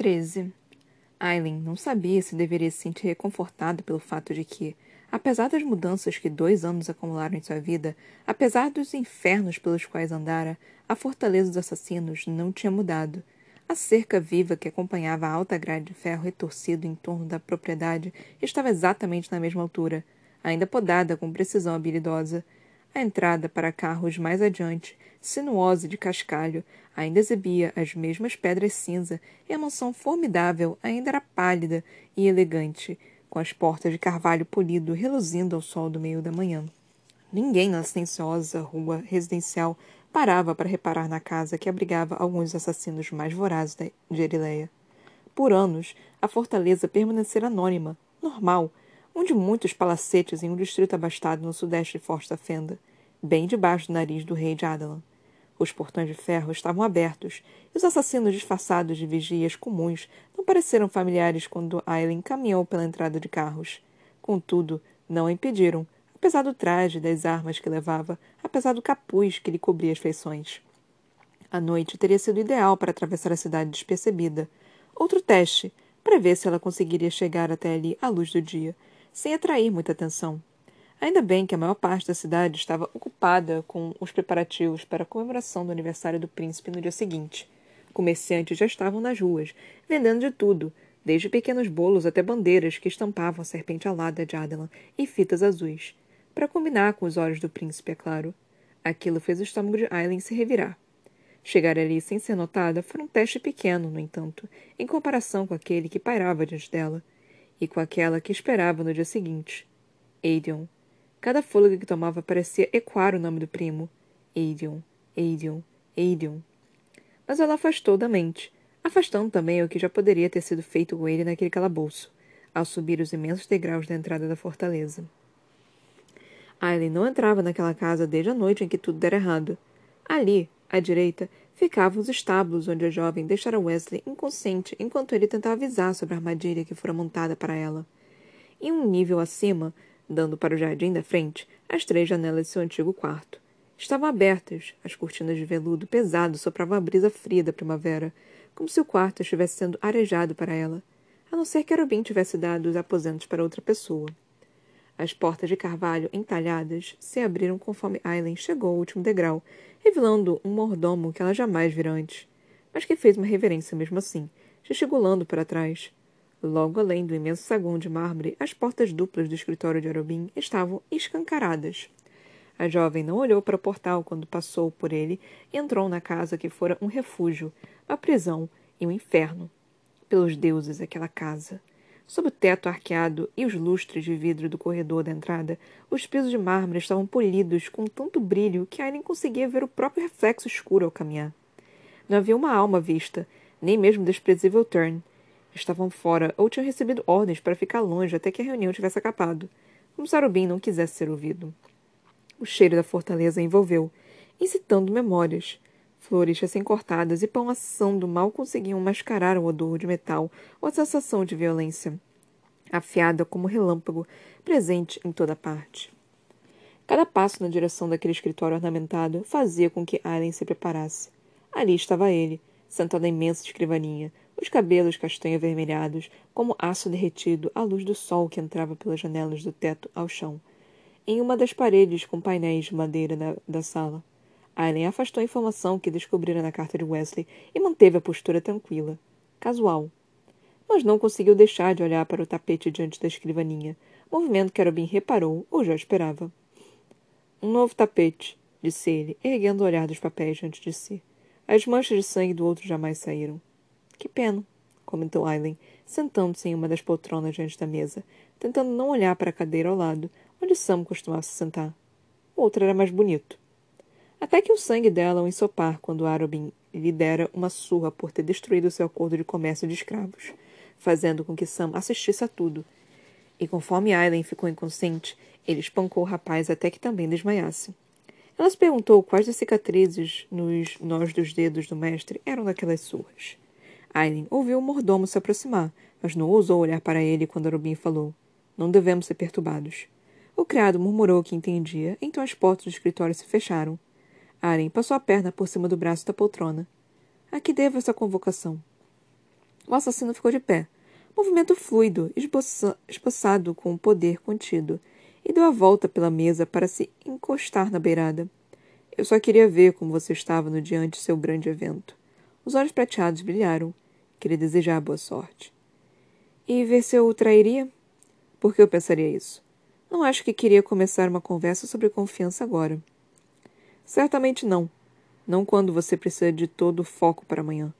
13. Aileen não sabia se deveria se sentir reconfortada pelo fato de que, apesar das mudanças que dois anos acumularam em sua vida, apesar dos infernos pelos quais andara, a fortaleza dos assassinos não tinha mudado. A cerca viva que acompanhava a alta grade de ferro retorcido em torno da propriedade estava exatamente na mesma altura, ainda podada com precisão habilidosa. A entrada para carros mais adiante, sinuosa de cascalho, ainda exibia as mesmas pedras cinza e a mansão formidável ainda era pálida e elegante, com as portas de carvalho polido reluzindo ao sol do meio da manhã. Ninguém na silenciosa rua residencial parava para reparar na casa que abrigava alguns assassinos mais vorazes de Erileia. Por anos, a fortaleza permanecera anônima, normal, um de muitos palacetes em um distrito abastado no sudeste de Fenda, bem debaixo do nariz do rei de Adalan. Os portões de ferro estavam abertos, e os assassinos disfarçados de vigias comuns não pareceram familiares quando Aileen caminhou pela entrada de carros. Contudo, não a impediram, apesar do traje e das armas que levava, apesar do capuz que lhe cobria as feições. A noite teria sido ideal para atravessar a cidade despercebida. Outro teste, para ver se ela conseguiria chegar até ali à luz do dia, sem atrair muita atenção. Ainda bem que a maior parte da cidade estava ocupada com os preparativos para a comemoração do aniversário do príncipe no dia seguinte. Comerciantes já estavam nas ruas, vendendo de tudo, desde pequenos bolos até bandeiras que estampavam a serpente alada de Adelan e fitas azuis. Para combinar com os olhos do príncipe, é claro. Aquilo fez o estômago de Aileen se revirar. Chegar ali sem ser notada foi um teste pequeno, no entanto, em comparação com aquele que pairava diante dela e com aquela que esperava no dia seguinte. Aidion. Cada fôlego que tomava parecia ecoar o nome do primo. Aidion, Aidion, Aidion. Mas ela afastou da mente, afastando também o que já poderia ter sido feito com ele naquele calabouço, ao subir os imensos degraus da entrada da fortaleza. Aileen não entrava naquela casa desde a noite em que tudo dera errado. Ali, à direita, ficavam os estábulos onde a jovem deixara Wesley inconsciente enquanto ele tentava avisar sobre a armadilha que fora montada para ela. Em um nível acima, dando para o jardim da frente, as três janelas de seu antigo quarto. Estavam abertas, as cortinas de veludo pesado sopravam a brisa fria da primavera, como se o quarto estivesse sendo arejado para ela, a não ser que Arubim tivesse dado os aposentos para outra pessoa. As portas de carvalho entalhadas se abriram conforme Aileen chegou ao último degrau revelando um mordomo que ela jamais vira antes, mas que fez uma reverência mesmo assim, gesticulando para trás. Logo além do imenso saguão de mármore, as portas duplas do escritório de Arobin estavam escancaradas. A jovem não olhou para o portal quando passou por ele e entrou na casa que fora um refúgio, uma prisão e um inferno. Pelos deuses, aquela casa! Sob o teto arqueado e os lustres de vidro do corredor da entrada, os pisos de mármore estavam polidos com tanto brilho que Aileen conseguia ver o próprio reflexo escuro ao caminhar. Não havia uma alma vista, nem mesmo o desprezível Turn. Estavam fora ou tinham recebido ordens para ficar longe até que a reunião tivesse acabado, como se Arubim não quisesse ser ouvido. O cheiro da fortaleza envolveu, incitando memórias. Flores recém-cortadas e pão assando mal conseguiam mascarar o odor de metal ou a sensação de violência, afiada como relâmpago, presente em toda parte. Cada passo na direção daquele escritório ornamentado fazia com que Allen se preparasse. Ali estava ele, sentado na imensa escrivaninha, os cabelos castanho avermelhados, como aço derretido à luz do sol que entrava pelas janelas do teto ao chão, em uma das paredes com painéis de madeira da, da sala. Aileen afastou a informação que descobrira na carta de Wesley e manteve a postura tranquila, casual. Mas não conseguiu deixar de olhar para o tapete diante da escrivaninha, movimento que Arobin reparou ou já esperava. Um novo tapete, disse ele, erguendo o olhar dos papéis diante de si. As manchas de sangue do outro jamais saíram. Que pena, comentou Aileen, sentando-se em uma das poltronas diante da mesa, tentando não olhar para a cadeira ao lado, onde Sam costumava se sentar. O outro era mais bonito até que o sangue dela o ensopar quando Arobin lhe dera uma surra por ter destruído seu acordo de comércio de escravos, fazendo com que Sam assistisse a tudo. E conforme Aileen ficou inconsciente, ele espancou o rapaz até que também desmaiasse. Ela se perguntou quais das cicatrizes nos nós dos dedos do mestre eram daquelas surras. Aileen ouviu o mordomo se aproximar, mas não ousou olhar para ele quando Arobin falou. Não devemos ser perturbados. O criado murmurou que entendia, então as portas do escritório se fecharam. Aren passou a perna por cima do braço da poltrona. A que devo essa convocação? O assassino ficou de pé, movimento fluido, esboça, esboçado com poder contido, e deu a volta pela mesa para se encostar na beirada. Eu só queria ver como você estava no dia antes do seu grande evento. Os olhos prateados brilharam. Queria desejar boa sorte. E ver se eu o trairia? Por que eu pensaria isso? Não acho que queria começar uma conversa sobre confiança agora. Certamente não. Não quando você precisa de todo o foco para amanhã.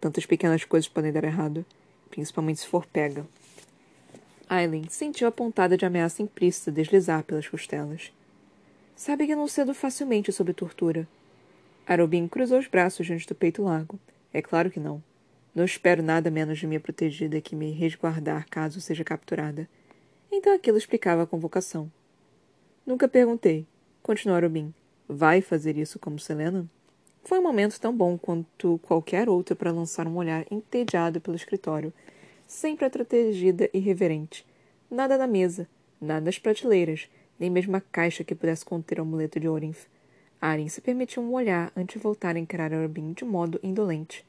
Tantas pequenas coisas podem dar errado, principalmente se for pega. Aileen sentiu a pontada de ameaça implícita deslizar pelas costelas. Sabe que não cedo facilmente sob tortura. Arobin cruzou os braços diante do peito largo. É claro que não. Não espero nada menos de minha protegida que me resguardar caso seja capturada. Então aquilo explicava a convocação. Nunca perguntei. Continuou Arobin. Vai fazer isso como Selena? Foi um momento tão bom quanto qualquer outro para lançar um olhar entediado pelo escritório, sempre protegida e reverente. Nada na mesa, nada nas prateleiras, nem mesmo a caixa que pudesse conter o amuleto de Orinth. Arin se permitiu um olhar antes de voltar a encarar Arbin de modo indolente.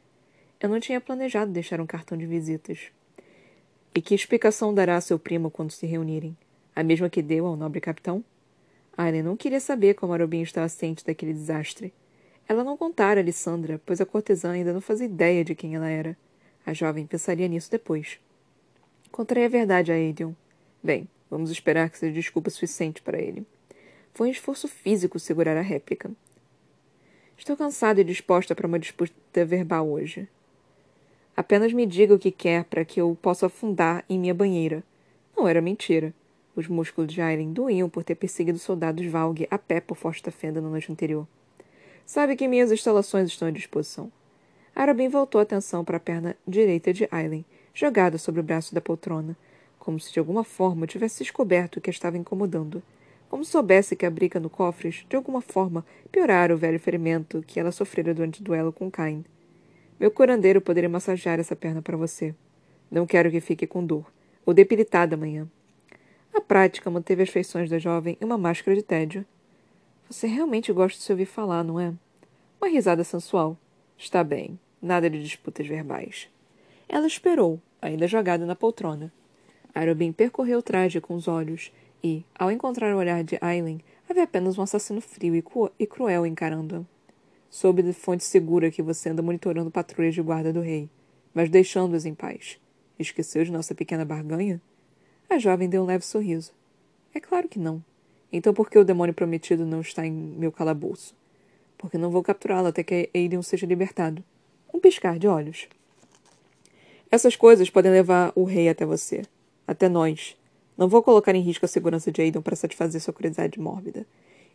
Eu não tinha planejado deixar um cartão de visitas. E que explicação dará a seu primo quando se reunirem? A mesma que deu ao nobre capitão? Aileen não queria saber como Arobin estava ciente daquele desastre. Ela não contara a Lissandra, pois a cortesã ainda não fazia ideia de quem ela era. A jovem pensaria nisso depois. Contarei a verdade a Aidion. Bem, vamos esperar que seja desculpa suficiente para ele. Foi um esforço físico segurar a réplica. Estou cansada e disposta para uma disputa verbal hoje. Apenas me diga o que quer para que eu possa afundar em minha banheira. Não era mentira. Os músculos de Aileen doíam por ter perseguido soldados Valg a pé por Forte Fenda na noite anterior. Sabe que minhas instalações estão à disposição. Arabin voltou a atenção para a perna direita de Aileen, jogada sobre o braço da poltrona, como se de alguma forma tivesse descoberto o que a estava incomodando. Como soubesse que a briga no cofres, de alguma forma, piorara o velho ferimento que ela sofrera durante o duelo com Cain. Meu curandeiro poderia massagear essa perna para você. Não quero que fique com dor, ou debilitada amanhã. A prática manteve as feições da jovem em uma máscara de tédio. Você realmente gosta de se ouvir falar, não é? Uma risada sensual. Está bem. Nada de disputas verbais. Ela esperou, ainda jogada na poltrona. Arobin percorreu o traje com os olhos e, ao encontrar o olhar de Aileen, havia apenas um assassino frio e, e cruel encarando-a. Soube de fonte segura que você anda monitorando patrulhas de guarda do rei, mas deixando-as em paz. Esqueceu de nossa pequena barganha? A jovem deu um leve sorriso. É claro que não. Então por que o demônio prometido não está em meu calabouço? Porque não vou capturá-lo até que Aiden seja libertado. Um piscar de olhos. Essas coisas podem levar o rei até você. Até nós. Não vou colocar em risco a segurança de Aiden para satisfazer sua curiosidade mórbida.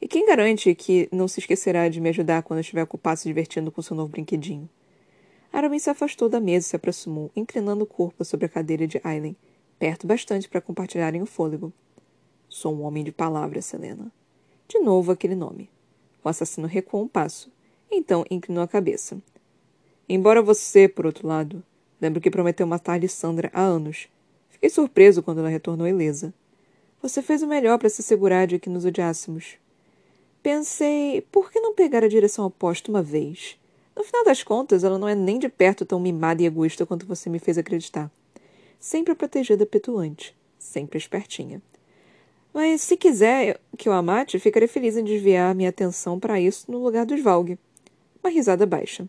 E quem garante que não se esquecerá de me ajudar quando estiver ocupado se divertindo com seu novo brinquedinho? Aramin se afastou da mesa e se aproximou, inclinando o corpo sobre a cadeira de Aileen, perto bastante para compartilharem o fôlego. Sou um homem de palavras, Selena. De novo aquele nome. O assassino recuou um passo. Então inclinou a cabeça. Embora você, por outro lado, lembro que prometeu matar Lissandra há anos. Fiquei surpreso quando ela retornou ilesa. Você fez o melhor para se assegurar de que nos odiássemos. Pensei, por que não pegar a direção oposta uma vez? No final das contas, ela não é nem de perto tão mimada e egoísta quanto você me fez acreditar. Sempre a protegida petulante, sempre espertinha. Mas se quiser que eu a mate, ficarei feliz em desviar minha atenção para isso no lugar dos Valg. Uma risada baixa.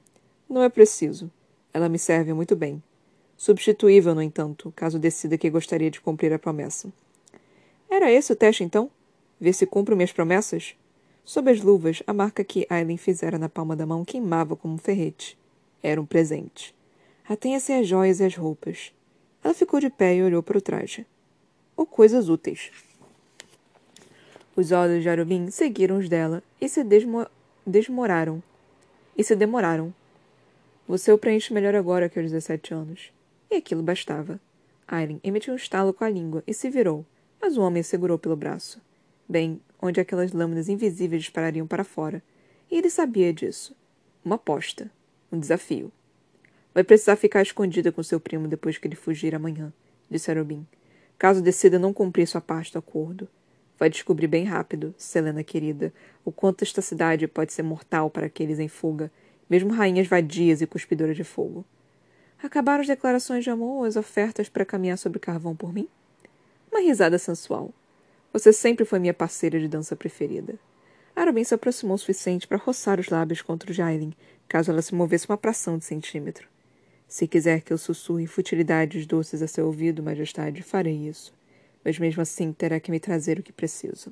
Não é preciso. Ela me serve muito bem. Substituível, no entanto, caso decida que gostaria de cumprir a promessa. Era esse o teste, então? Ver se cumpro minhas promessas? Sob as luvas, a marca que Aileen fizera na palma da mão queimava como um ferrete. Era um presente. Atenha-se às joias e às roupas. Ela ficou de pé e olhou para o traje. Ou coisas úteis. Os olhos de Arubim seguiram os dela e se desmo desmoraram. E se demoraram. Você o preenche melhor agora que aos 17 anos. E aquilo bastava. Aileen emitiu um estalo com a língua e se virou, mas o homem a segurou pelo braço. Bem, onde aquelas lâminas invisíveis disparariam para fora. E ele sabia disso. Uma aposta. Um desafio. Vai precisar ficar escondida com seu primo depois que ele fugir amanhã, disse Arobin. Caso decida não cumprir sua parte do acordo. Vai descobrir bem rápido, Selena querida, o quanto esta cidade pode ser mortal para aqueles em fuga, mesmo rainhas vadias e cuspidoras de fogo. Acabaram as declarações de amor ou as ofertas para caminhar sobre carvão por mim? Uma risada sensual. Você sempre foi minha parceira de dança preferida. Arabin se aproximou o suficiente para roçar os lábios contra o de Aileen, caso ela se movesse uma fração de centímetro. Se quiser que eu sussurre futilidades doces a seu ouvido, majestade, farei isso. Mas mesmo assim terá que me trazer o que preciso.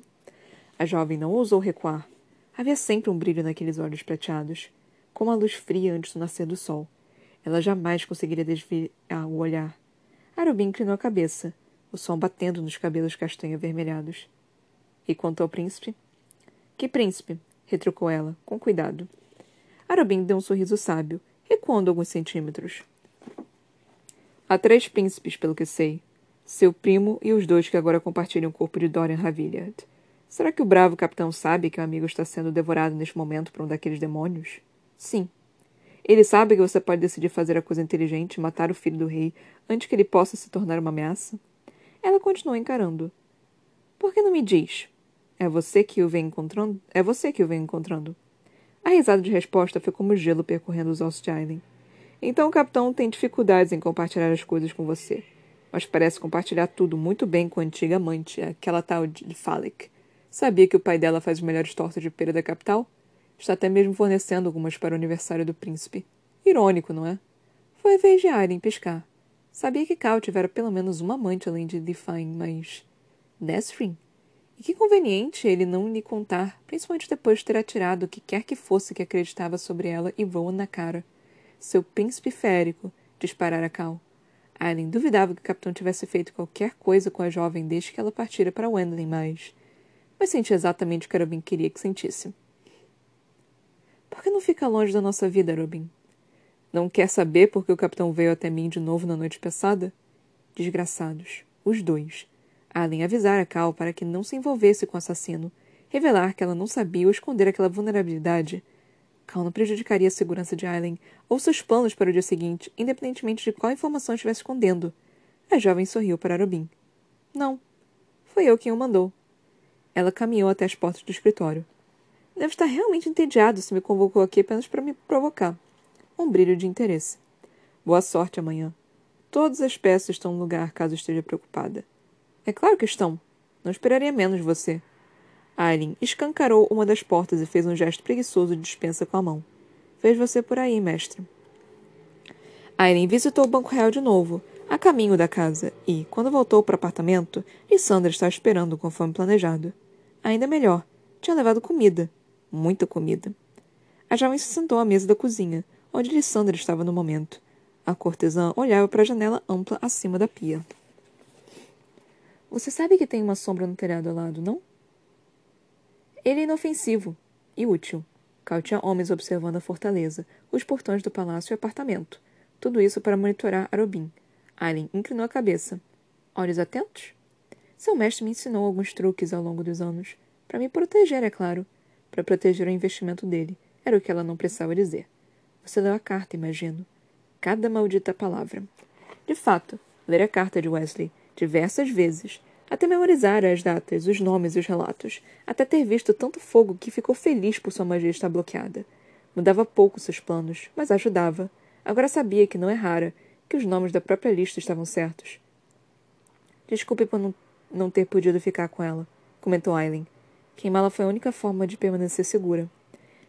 A jovem não ousou recuar. Havia sempre um brilho naqueles olhos prateados, como a luz fria antes do nascer do sol. Ela jamais conseguiria desviar o olhar. Arubin inclinou a cabeça, o sol batendo nos cabelos castanho avermelhados. E quanto ao príncipe? Que príncipe? retrucou ela, com cuidado. Arubin deu um sorriso sábio, recuando alguns centímetros. Há três príncipes, pelo que sei. Seu primo e os dois que agora compartilham o corpo de Dorian Ravillard. Será que o bravo capitão sabe que o amigo está sendo devorado neste momento por um daqueles demônios? Sim. Ele sabe que você pode decidir fazer a coisa inteligente e matar o filho do rei antes que ele possa se tornar uma ameaça? Ela continuou encarando. Por que não me diz? É você que o vem encontrando? É você que o vem encontrando. A risada de resposta foi como gelo percorrendo os ossos de Aileen. Então o capitão tem dificuldades em compartilhar as coisas com você. Mas parece compartilhar tudo muito bem com a antiga amante, aquela tal de Falic. Sabia que o pai dela faz as melhores tortas de pera da capital? Está até mesmo fornecendo algumas para o aniversário do príncipe. Irônico, não é? Foi a vez de Aileen piscar. Sabia que Cal tivera pelo menos uma amante além de Define, mas. Nesrin? E que conveniente ele não lhe contar, principalmente depois de ter atirado o que quer que fosse que acreditava sobre ela e Rowan na cara. Seu príncipe férico, disparara Cal. Aileen duvidava que o capitão tivesse feito qualquer coisa com a jovem desde que ela partira para Wendling, mas... Mas sentia exatamente o que Robin queria que sentisse. Por que não fica longe da nossa vida, Robin? Não quer saber por que o capitão veio até mim de novo na noite passada? Desgraçados. Os dois. Allen avisara Cal para que não se envolvesse com o assassino, revelar que ela não sabia ou esconder aquela vulnerabilidade. Cal não prejudicaria a segurança de Aileen ou seus planos para o dia seguinte, independentemente de qual informação estivesse escondendo. A jovem sorriu para Robin. Não. Foi eu quem o mandou. Ela caminhou até as portas do escritório. Deve estar realmente entediado se me convocou aqui apenas para me provocar. Um brilho de interesse. Boa sorte amanhã. Todas as peças estão no lugar caso esteja preocupada. É claro que estão. Não esperaria menos de você. Aileen escancarou uma das portas e fez um gesto preguiçoso de dispensa com a mão. Fez você por aí, mestre. Aileen visitou o Banco Real de novo, a caminho da casa, e, quando voltou para o apartamento, Lissandra estava esperando conforme planejado. Ainda melhor, tinha levado comida. Muita comida. A jovem se sentou à mesa da cozinha, onde Lissandra estava no momento. A cortesã olhava para a janela ampla acima da pia. Você sabe que tem uma sombra no telhado ao lado, não? Ele é inofensivo e útil. Cal tinha homens observando a fortaleza, os portões do palácio e apartamento. Tudo isso para monitorar Arobin. Alien inclinou a cabeça. Olhos atentos? Seu mestre me ensinou alguns truques ao longo dos anos. Para me proteger, é claro. Para proteger o investimento dele. Era o que ela não precisava dizer. Você leu a carta, imagino. Cada maldita palavra. De fato, ler a carta de Wesley diversas vezes, até memorizar as datas, os nomes e os relatos, até ter visto tanto fogo que ficou feliz por sua magia estar bloqueada. Mudava pouco seus planos, mas ajudava. Agora sabia que não errara, que os nomes da própria lista estavam certos. Desculpe por não, não ter podido ficar com ela, comentou Aileen. Queimá-la foi a única forma de permanecer segura.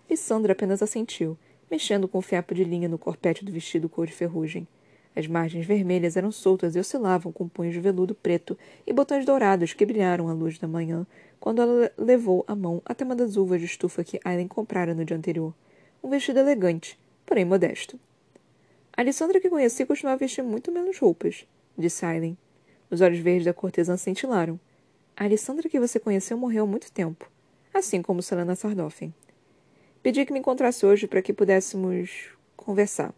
Lissandra apenas assentiu, mexendo com o fiapo de linha no corpete do vestido cor de ferrugem. As margens vermelhas eram soltas e oscilavam com punhos de veludo preto e botões dourados que brilharam à luz da manhã, quando ela levou a mão até uma das uvas de estufa que Aileen comprara no dia anterior. Um vestido elegante, porém modesto. A Alessandra que conheci costumava vestir muito menos roupas, disse Aileen. Os olhos verdes da cortesã cintilaram. A Alessandra que você conheceu morreu há muito tempo, assim como Selena Sardoffen. Pedi que me encontrasse hoje para que pudéssemos conversar.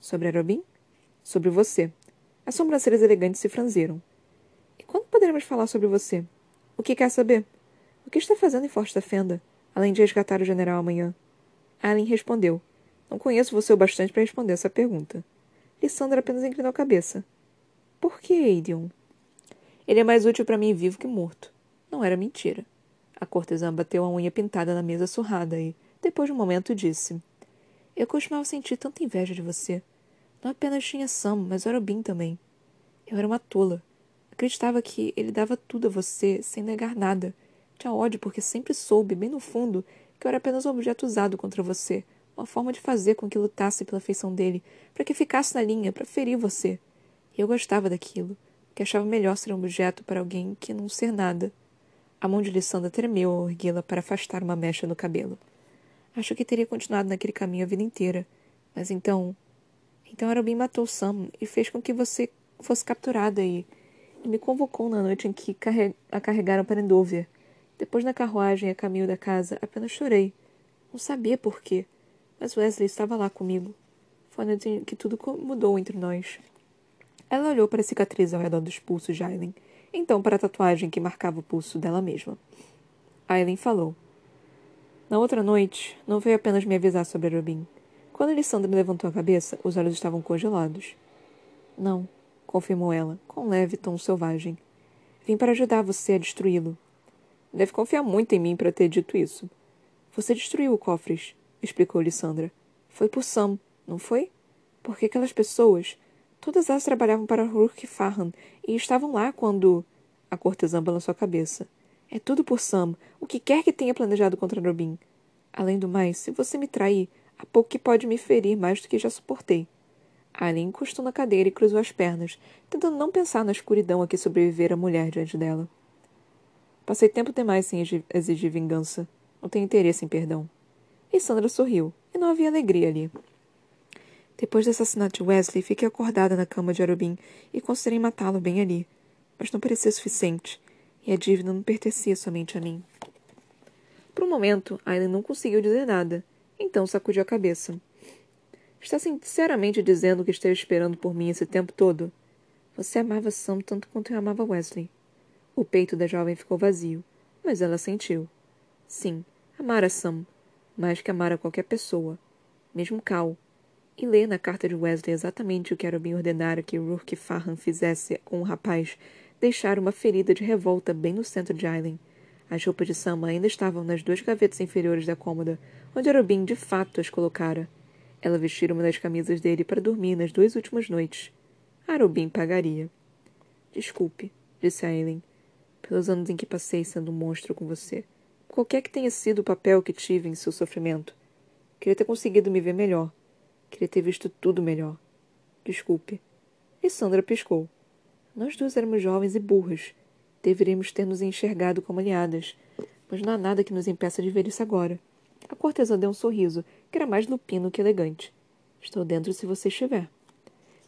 Sobre Arobin? Sobre você. As sobrancelhas elegantes se franziram. E quando poderemos falar sobre você? O que quer saber? O que está fazendo em Forte da Fenda, além de resgatar o general amanhã? Allen respondeu. Não conheço você o bastante para responder essa pergunta. Lissandra apenas inclinou a cabeça. Por que, Aidion? Ele é mais útil para mim vivo que morto. Não era mentira. A cortesã bateu a unha pintada na mesa surrada e, depois de um momento, disse: Eu costumava sentir tanta inveja de você. Não apenas tinha Sam, mas Arobin também. Eu era uma tola. Acreditava que ele dava tudo a você sem negar nada. Tinha ódio porque sempre soube, bem no fundo, que eu era apenas um objeto usado contra você. Uma forma de fazer com que lutasse pela afeição dele, para que ficasse na linha, para ferir você. E eu gostava daquilo, que achava melhor ser um objeto para alguém que não ser nada. A mão de Lissandra tremeu ao erguê-la para afastar uma mecha no cabelo. Acho que teria continuado naquele caminho a vida inteira. Mas então. Então Arabim matou Sam e fez com que você fosse capturada e, e me convocou na noite em que carre... a carregaram para Endovia. Depois, na carruagem a caminho da casa, apenas chorei. Não sabia por quê, mas Wesley estava lá comigo. Foi a noite em que tudo mudou entre nós. Ela olhou para a cicatriz ao redor dos pulsos de Aileen, então para a tatuagem que marcava o pulso dela mesma. Aileen falou. Na outra noite, não veio apenas me avisar sobre Robin. Quando Alessandra levantou a cabeça, os olhos estavam congelados. Não, confirmou ela, com um leve tom selvagem. Vim para ajudar você a destruí-lo. Deve confiar muito em mim para ter dito isso. Você destruiu o cofres, explicou Lissandra. Foi por Sam, não foi? Porque aquelas pessoas, todas elas trabalhavam para Rourke Farhan e estavam lá quando. A cortesã balançou a cabeça. É tudo por Sam, o que quer que tenha planejado contra Robin. Além do mais, se você me trair, há pouco que pode me ferir mais do que já suportei. Alien encostou na cadeira e cruzou as pernas, tentando não pensar na escuridão a que sobrevivera a mulher diante dela. Passei tempo demais sem exigir vingança. Não tenho interesse em perdão. E Sandra sorriu, e não havia alegria ali. Depois do assassinato de Wesley, fiquei acordada na cama de Arubin e considerei matá-lo bem ali. Mas não parecia suficiente, e a dívida não pertencia somente a mim. Por um momento, Aileen não conseguiu dizer nada, então sacudiu a cabeça. Está sinceramente dizendo que esteve esperando por mim esse tempo todo? Você amava Sam tanto quanto eu amava Wesley. O peito da jovem ficou vazio, mas ela sentiu. Sim, amara Sam, mais que amara qualquer pessoa, mesmo Cal. E ler na carta de Wesley exatamente o que era bem ordenara que Rourke Farhan fizesse com o rapaz, deixara uma ferida de revolta bem no centro de Aileen. As roupas de Sam ainda estavam nas duas gavetas inferiores da cômoda, onde Arobin de fato as colocara. Ela vestira uma das camisas dele para dormir nas duas últimas noites. Arobin pagaria. Desculpe, disse Aileen, pelos anos em que passei sendo um monstro com você. Qualquer que tenha sido o papel que tive em seu sofrimento. Queria ter conseguido me ver melhor. Queria ter visto tudo melhor. Desculpe. E Sandra piscou. Nós duas éramos jovens e burras. Deveríamos ter nos enxergado como aliadas. Mas não há nada que nos impeça de ver isso agora. A cortesã deu um sorriso, que era mais lupino que elegante. Estou dentro se você estiver.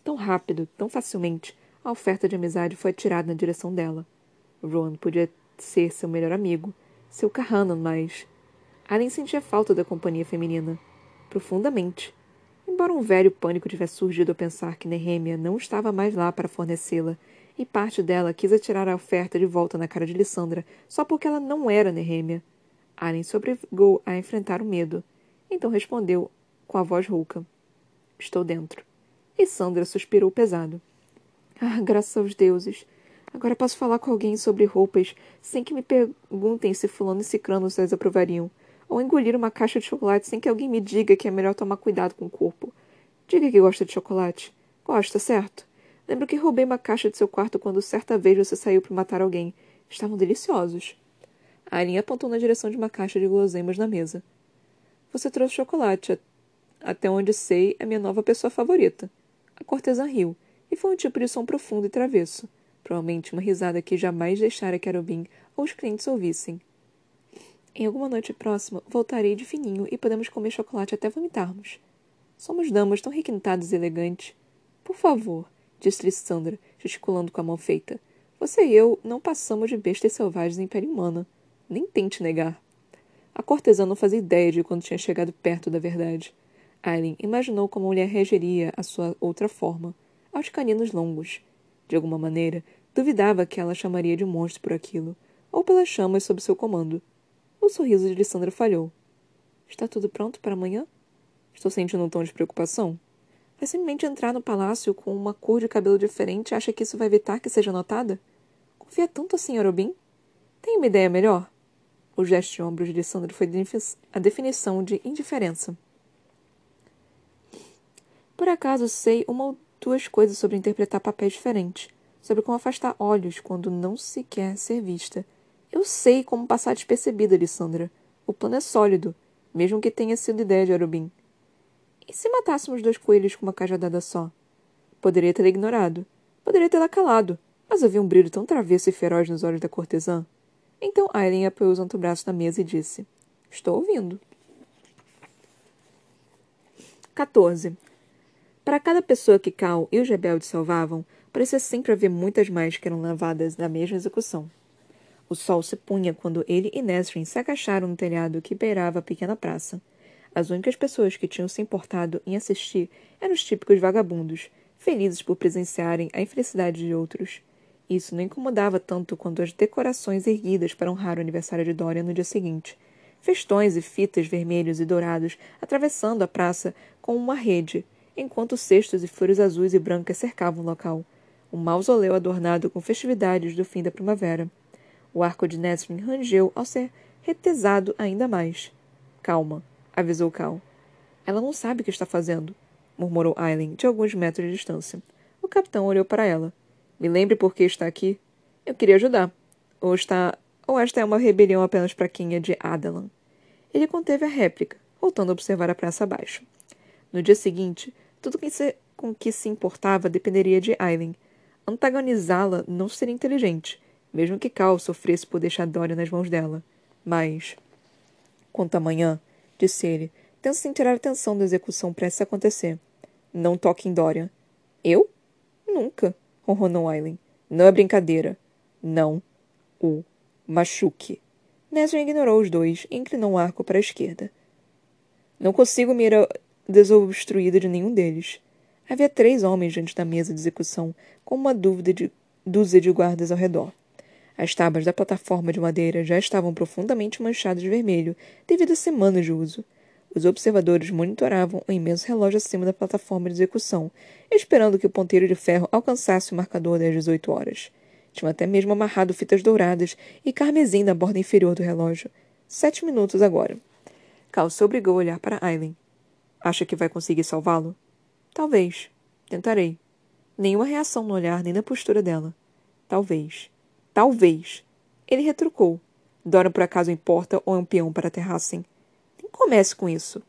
Tão rápido, tão facilmente, a oferta de amizade foi atirada na direção dela. Rowan podia ser seu melhor amigo, seu Kahanan, mas. Alien sentia falta da companhia feminina. Profundamente. Embora um velho pânico tivesse surgido ao pensar que Nehemia não estava mais lá para fornecê-la, e parte dela quis atirar a oferta de volta na cara de Lissandra só porque ela não era Nehemia. Aren se obrigou a enfrentar o medo. Então respondeu com a voz rouca. Estou dentro. E Sandra suspirou pesado. Ah, graças aos deuses. Agora posso falar com alguém sobre roupas sem que me perguntem se fulano e cicrano as aprovariam. Ou engolir uma caixa de chocolate sem que alguém me diga que é melhor tomar cuidado com o corpo. Diga que gosta de chocolate. Gosta, certo? Lembro que roubei uma caixa de seu quarto quando certa vez você saiu para matar alguém. Estavam deliciosos. Aileen apontou na direção de uma caixa de guloseimas na mesa. Você trouxe chocolate. Até onde sei, é minha nova pessoa favorita. A cortesã riu, e foi um tipo de som profundo e travesso. Provavelmente uma risada que jamais deixara que Arobin ou os clientes ouvissem. Em alguma noite próxima, voltarei de fininho e podemos comer chocolate até vomitarmos. Somos damas tão requintadas e elegantes. Por favor, disse Lissandra, gesticulando com a mão feita. Você e eu não passamos de bestas selvagens em pele humana. Nem tente negar. A cortesã não fazia ideia de quando tinha chegado perto da verdade. Aileen imaginou como a mulher reagiria à sua outra forma, aos caninos longos. De alguma maneira, duvidava que ela chamaria de monstro por aquilo, ou pelas chamas sob seu comando. O sorriso de Lissandra falhou. Está tudo pronto para amanhã? Estou sentindo um tom de preocupação. Vai simplesmente entrar no palácio com uma cor de cabelo diferente acha que isso vai evitar que seja notada? Confia tanto assim, Arobin? Tem uma ideia melhor? O gesto de ombros de Sandro foi a definição de indiferença. Por acaso sei uma ou duas coisas sobre interpretar papéis diferentes, sobre como afastar olhos quando não se quer ser vista. Eu sei como passar despercebida, Lissandra. O plano é sólido, mesmo que tenha sido ideia de Arubin. E se matássemos dois coelhos com uma cajadada só? Poderia tê-la ignorado. Poderia tê-la calado. Mas havia um brilho tão travesso e feroz nos olhos da cortesã. Então Aileen apoiou os antebraços na mesa e disse: Estou ouvindo. 14. Para cada pessoa que Cal e os rebeldes salvavam, parecia sempre haver muitas mais que eram lavadas na mesma execução. O sol se punha quando ele e Nesrin se agacharam no telhado que beirava a pequena praça. As únicas pessoas que tinham se importado em assistir eram os típicos vagabundos, felizes por presenciarem a infelicidade de outros. Isso não incomodava tanto quanto as decorações erguidas para honrar o aniversário de Dorian no dia seguinte. Festões e fitas vermelhos e dourados atravessando a praça com uma rede, enquanto cestos e flores azuis e brancas cercavam o local. Um mausoléu adornado com festividades do fim da primavera. O arco de Nesrin rangeu ao ser retesado ainda mais. Calma, avisou Cal. Ela não sabe o que está fazendo, murmurou Aileen, de alguns metros de distância. O capitão olhou para ela. Me lembre por que está aqui. Eu queria ajudar. Ou está. Ou esta é uma rebelião apenas fraquinha de Adalan. Ele conteve a réplica, voltando a observar a praça abaixo. No dia seguinte, tudo que se, com que se importava dependeria de Aileen. Antagonizá-la não seria inteligente, mesmo que Cal sofresse por deixar Dória nas mãos dela. Mas. Quanto amanhã, disse ele, sem tirar a atenção da execução prestes a acontecer. Não toque em Dorian. Eu? Nunca, ronronou Aileen. Não é brincadeira. Não o machuque. Nesrin ignorou os dois e inclinou o arco para a esquerda. Não consigo mira desobstruída de nenhum deles. Havia três homens diante da mesa de execução, com uma dúvida de, dúzia de guardas ao redor. As tábuas da plataforma de madeira já estavam profundamente manchadas de vermelho devido a semanas de uso. Os observadores monitoravam o imenso relógio acima da plataforma de execução, esperando que o ponteiro de ferro alcançasse o marcador das 18 horas. Tinham até mesmo amarrado fitas douradas e carmesim na borda inferior do relógio. Sete minutos agora. Cal se obrigou a olhar para Aileen. Acha que vai conseguir salvá-lo? Talvez. Tentarei. Nenhuma reação no olhar nem na postura dela. Talvez. Talvez. Ele retrucou. Dora por acaso importa ou é um peão para Terrassen? Comece com isso.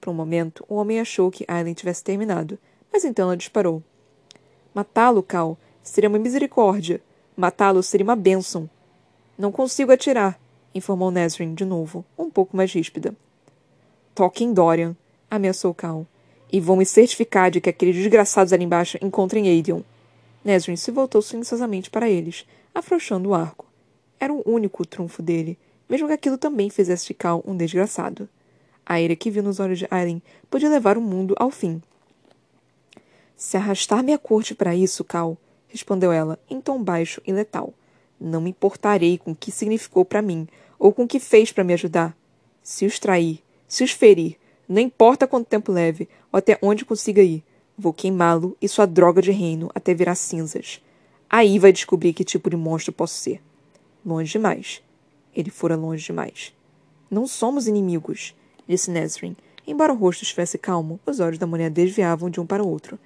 Por um momento, o homem achou que Aileen tivesse terminado, mas então ela disparou. Matá-lo, Cal, seria uma misericórdia. Matá-lo seria uma bênção. Não consigo atirar, informou Nesrin de novo, um pouco mais ríspida. Toque em Dorian, ameaçou Cal. E vão me certificar de que aqueles desgraçados ali embaixo encontrem Aedion. Nesrin se voltou silenciosamente para eles, afrouxando o arco. Era o único trunfo dele, mesmo que aquilo também fizesse de Cal um desgraçado. A ira que viu nos olhos de Aileen podia levar o mundo ao fim. Se arrastar-me à corte para isso, Cal, respondeu ela, em tom baixo e letal. Não me importarei com o que significou para mim, ou com o que fez para me ajudar. Se os trair, se os ferir, não importa quanto tempo leve, ou até onde consiga ir, vou queimá-lo e sua droga de reino até virar cinzas. Aí vai descobrir que tipo de monstro posso ser. Longe demais. Ele fora longe demais. Não somos inimigos disse Nesrin. Embora o rosto estivesse calmo, os olhos da mulher desviavam de um para o outro.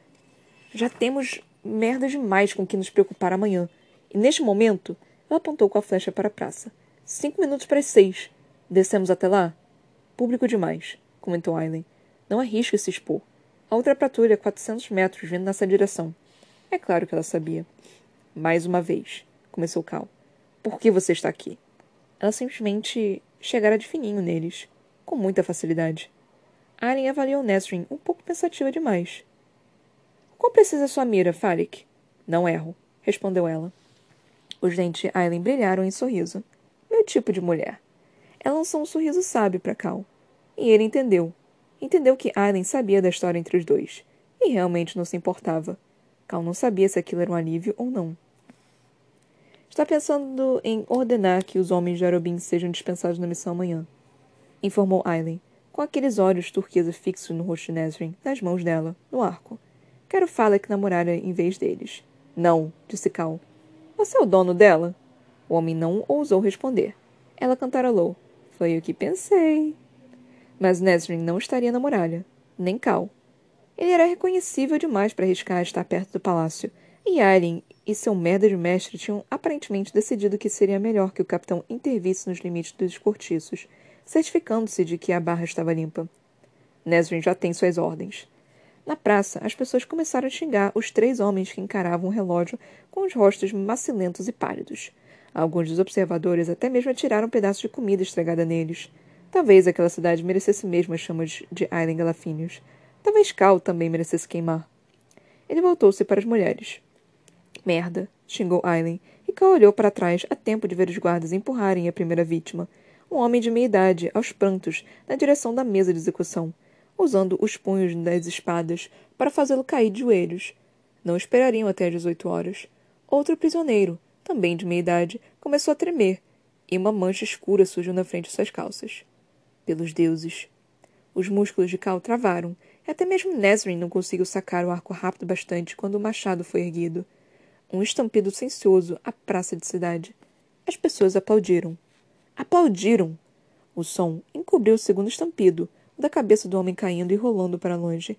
Já temos merda demais com que nos preocupar amanhã. E neste momento, ela apontou com a flecha para a praça. Cinco minutos para as seis. Descemos até lá? Público demais, comentou Aileen. Não arrisque se expor. A outra patrulha a quatrocentos metros vindo nessa direção. É claro que ela sabia. Mais uma vez, começou Cal. Por que você está aqui? Ela simplesmente chegara de fininho neles com muita facilidade. Aren avaliou Nesrin um pouco pensativa demais. Qual precisa sua mira, Farik? Não erro, respondeu ela. Os dentes de Aileen brilharam em sorriso. Meu tipo de mulher. Ela lançou um sorriso sábio para Cal. E ele entendeu. Entendeu que Aileen sabia da história entre os dois. E realmente não se importava. Cal não sabia se aquilo era um alívio ou não. Está pensando em ordenar que os homens de Arobin sejam dispensados na missão amanhã informou Aileen, com aqueles olhos turquesa fixos no rosto de Nesrin, nas mãos dela, no arco. Quero Falek namorara em vez deles. Não, disse Cal. Você é o dono dela? O homem não ousou responder. Ela cantarolou. Foi o que pensei. Mas Nesrin não estaria na muralha, nem Cal. Ele era reconhecível demais para arriscar estar perto do palácio, e Aileen e seu merda de mestre tinham aparentemente decidido que seria melhor que o capitão intervisse nos limites dos cortiços, certificando-se de que a barra estava limpa. Nesrin já tem suas ordens. Na praça, as pessoas começaram a xingar os três homens que encaravam o relógio com os rostos macilentos e pálidos. Alguns dos observadores até mesmo atiraram um pedaços de comida estragada neles. Talvez aquela cidade merecesse mesmo as chamas de Aileen Galafinius. Talvez Cal também merecesse queimar. Ele voltou-se para as mulheres. Merda, xingou Aileen, e Cal olhou para trás a tempo de ver os guardas empurrarem a primeira vítima, um homem de meia idade, aos prantos, na direção da mesa de execução usando os punhos das espadas para fazê-lo cair de joelhos. Não esperariam até às 18 horas. Outro prisioneiro, também de meia idade, começou a tremer, e uma mancha escura surgiu na frente de suas calças. Pelos deuses. Os músculos de Cal travaram, até mesmo Nesrin não conseguiu sacar o arco rápido bastante quando o machado foi erguido. Um estampido silencioso à praça de cidade. As pessoas aplaudiram. Aplaudiram! O som encobriu o segundo estampido, da cabeça do homem caindo e rolando para longe.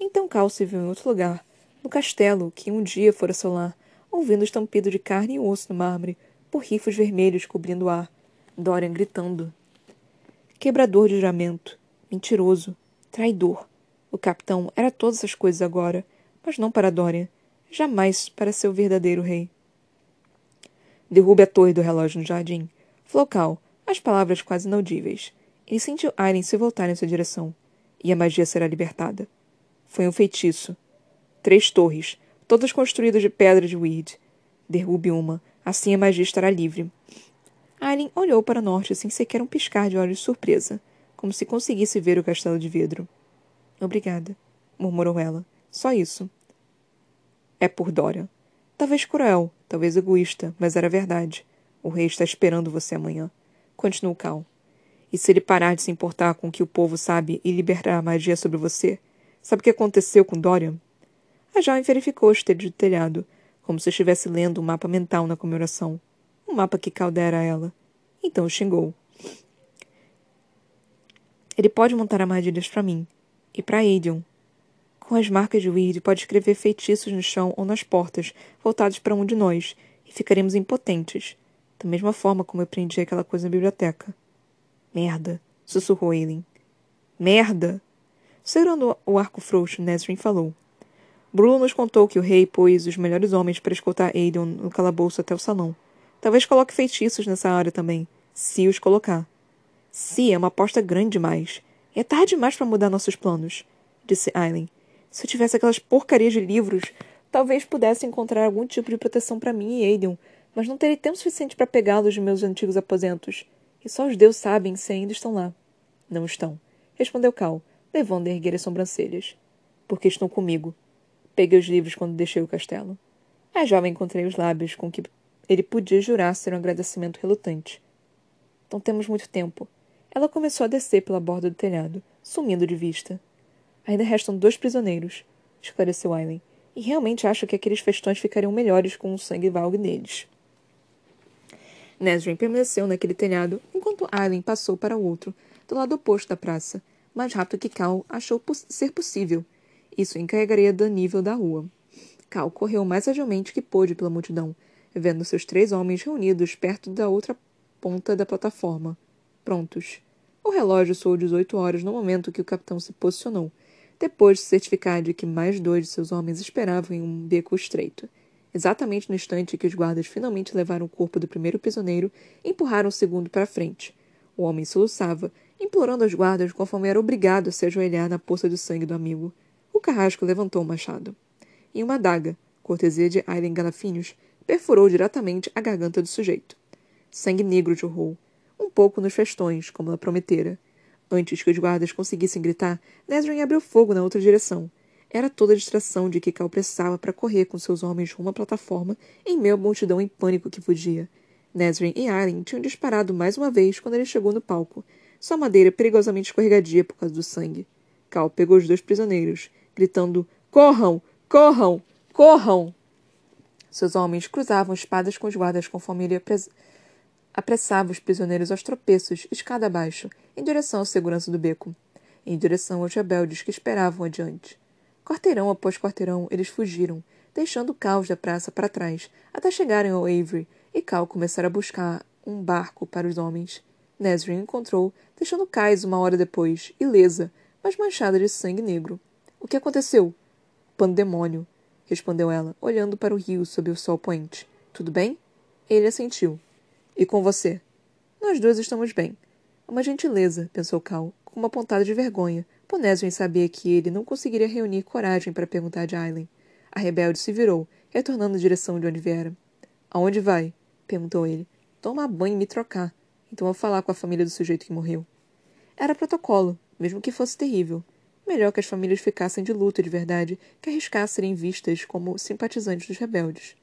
Então Cal se viu em outro lugar, no castelo que um dia fora seu lar, ouvindo o estampido de carne e osso no mármore, por rifos vermelhos cobrindo o ar. Dorian gritando. Quebrador de juramento, mentiroso, traidor. O capitão era todas essas coisas agora, mas não para Dorian, jamais para seu verdadeiro rei. Derrube a torre do relógio no jardim. Flocal, as palavras quase inaudíveis. Ele sentiu Aileen se voltar em sua direção. E a magia será libertada. Foi um feitiço. Três torres, todas construídas de pedra de Weed. Derrube uma, assim a magia estará livre. Aileen olhou para o norte sem sequer um piscar de olhos de surpresa, como se conseguisse ver o castelo de vidro. Obrigada, murmurou ela. Só isso. É por Dora. Talvez cruel, talvez egoísta, mas era verdade. O rei está esperando você amanhã. Continuou Cal. E se ele parar de se importar com o que o povo sabe e liberar a magia sobre você, sabe o que aconteceu com Dorian? A jovem verificou os telhos do telhado, como se estivesse lendo um mapa mental na comemoração. Um mapa que caldera ela. Então xingou. Ele pode montar armadilhas para mim. E para Aedion. Com as marcas de Weed, pode escrever feitiços no chão ou nas portas, voltados para um de nós, e ficaremos impotentes. Da mesma forma como eu prendi aquela coisa na biblioteca. Merda, sussurrou Aileen. Merda! Segurando o arco frouxo, Nesrin falou. Bruno nos contou que o rei pôs os melhores homens para escoltar Aidon no calabouço até o salão. Talvez coloque feitiços nessa área também, se os colocar. Se é uma aposta grande demais. É tarde demais para mudar nossos planos, disse Aileen. Se eu tivesse aquelas porcarias de livros, talvez pudesse encontrar algum tipo de proteção para mim e Aiden, mas não terei tempo suficiente para pegá-los de meus antigos aposentos. E só os deuses sabem se ainda estão lá. Não estão, respondeu Cal, levando a erguer as sobrancelhas. Porque estão comigo. Peguei os livros quando deixei o castelo. A jovem encontrei os lábios com que ele podia jurar ser um agradecimento relutante. Não temos muito tempo. Ela começou a descer pela borda do telhado, sumindo de vista. Ainda restam dois prisioneiros, esclareceu Aileen, e realmente acho que aqueles festões ficariam melhores com o sangue valgue neles. Nesrin permaneceu naquele telhado enquanto Aileen passou para o outro, do lado oposto da praça, mais rápido que Cal achou ser possível. Isso encarregaria do nível da rua. Cal correu mais agilmente que pôde pela multidão, vendo seus três homens reunidos perto da outra ponta da plataforma. Prontos. O relógio soou 18 horas no momento que o capitão se posicionou, depois de certificar de que mais dois de seus homens esperavam em um beco estreito. Exatamente no instante que os guardas finalmente levaram o corpo do primeiro prisioneiro empurraram o segundo para frente. O homem soluçava, implorando aos guardas conforme era obrigado a se ajoelhar na poça de sangue do amigo. O carrasco levantou o machado. E uma adaga, cortesia de Aileen Galafinhos, perfurou diretamente a garganta do sujeito. Sangue negro jorrou, pouco nos festões, como ela prometera. Antes que os guardas conseguissem gritar, Nesrin abriu fogo na outra direção, era toda a distração de que Cal precisava para correr com seus homens rumo à plataforma em meio à multidão em pânico que fugia. Nesrin e Aileen tinham disparado mais uma vez quando ele chegou no palco, sua madeira perigosamente escorregadia por causa do sangue. Cal pegou os dois prisioneiros, gritando: Corram! Corram! Corram! Seus homens cruzavam espadas com os guardas conforme ele apressava os prisioneiros aos tropeços, escada abaixo, em direção à segurança do beco, em direção aos rebeldes que esperavam adiante. Quarteirão após quarteirão, eles fugiram, deixando o caos da praça para trás, até chegarem ao Avery e Cal começar a buscar um barco para os homens. Nesrin encontrou, deixando Kais uma hora depois, ilesa, mas manchada de sangue negro. O que aconteceu? Pandemônio, respondeu ela, olhando para o rio sob o sol poente. Tudo bem? Ele assentiu. E com você? Nós dois estamos bem. Uma gentileza, pensou Cal, com uma pontada de vergonha, pois Nesrin sabia que ele não conseguiria reunir coragem para perguntar de Aileen. A rebelde se virou, retornando à direção de onde viera. Aonde vai? perguntou ele. Tomar banho e me trocar. Então vou falar com a família do sujeito que morreu. Era protocolo, mesmo que fosse terrível. Melhor que as famílias ficassem de luto de verdade que arriscassem serem vistas como simpatizantes dos rebeldes.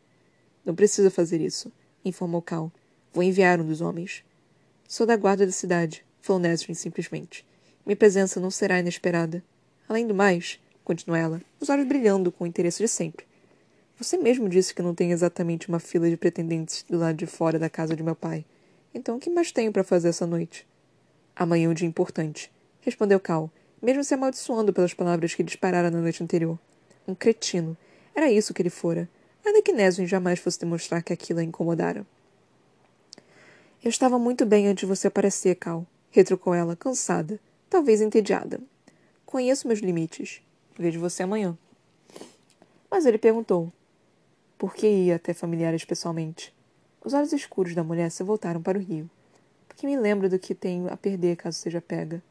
Não precisa fazer isso, informou Cal. Vou enviar um dos homens. Sou da guarda da cidade, falou Nesrin simplesmente. Minha presença não será inesperada. Além do mais, continuou ela, os olhos brilhando com o interesse de sempre. Você mesmo disse que não tem exatamente uma fila de pretendentes do lado de fora da casa de meu pai. Então o que mais tenho para fazer essa noite? Amanhã é um dia importante, respondeu Cal, mesmo se amaldiçoando pelas palavras que disparara na noite anterior. Um cretino. Era isso que ele fora. Ainda que Neswin jamais fosse demonstrar que aquilo a incomodara. Eu estava muito bem antes de você aparecer, Cal, retrucou ela, cansada, talvez entediada. Conheço meus limites. Vejo você amanhã. Mas ele perguntou: Por que ia até familiares pessoalmente? Os olhos escuros da mulher se voltaram para o rio. Porque me lembro do que tenho a perder caso seja pega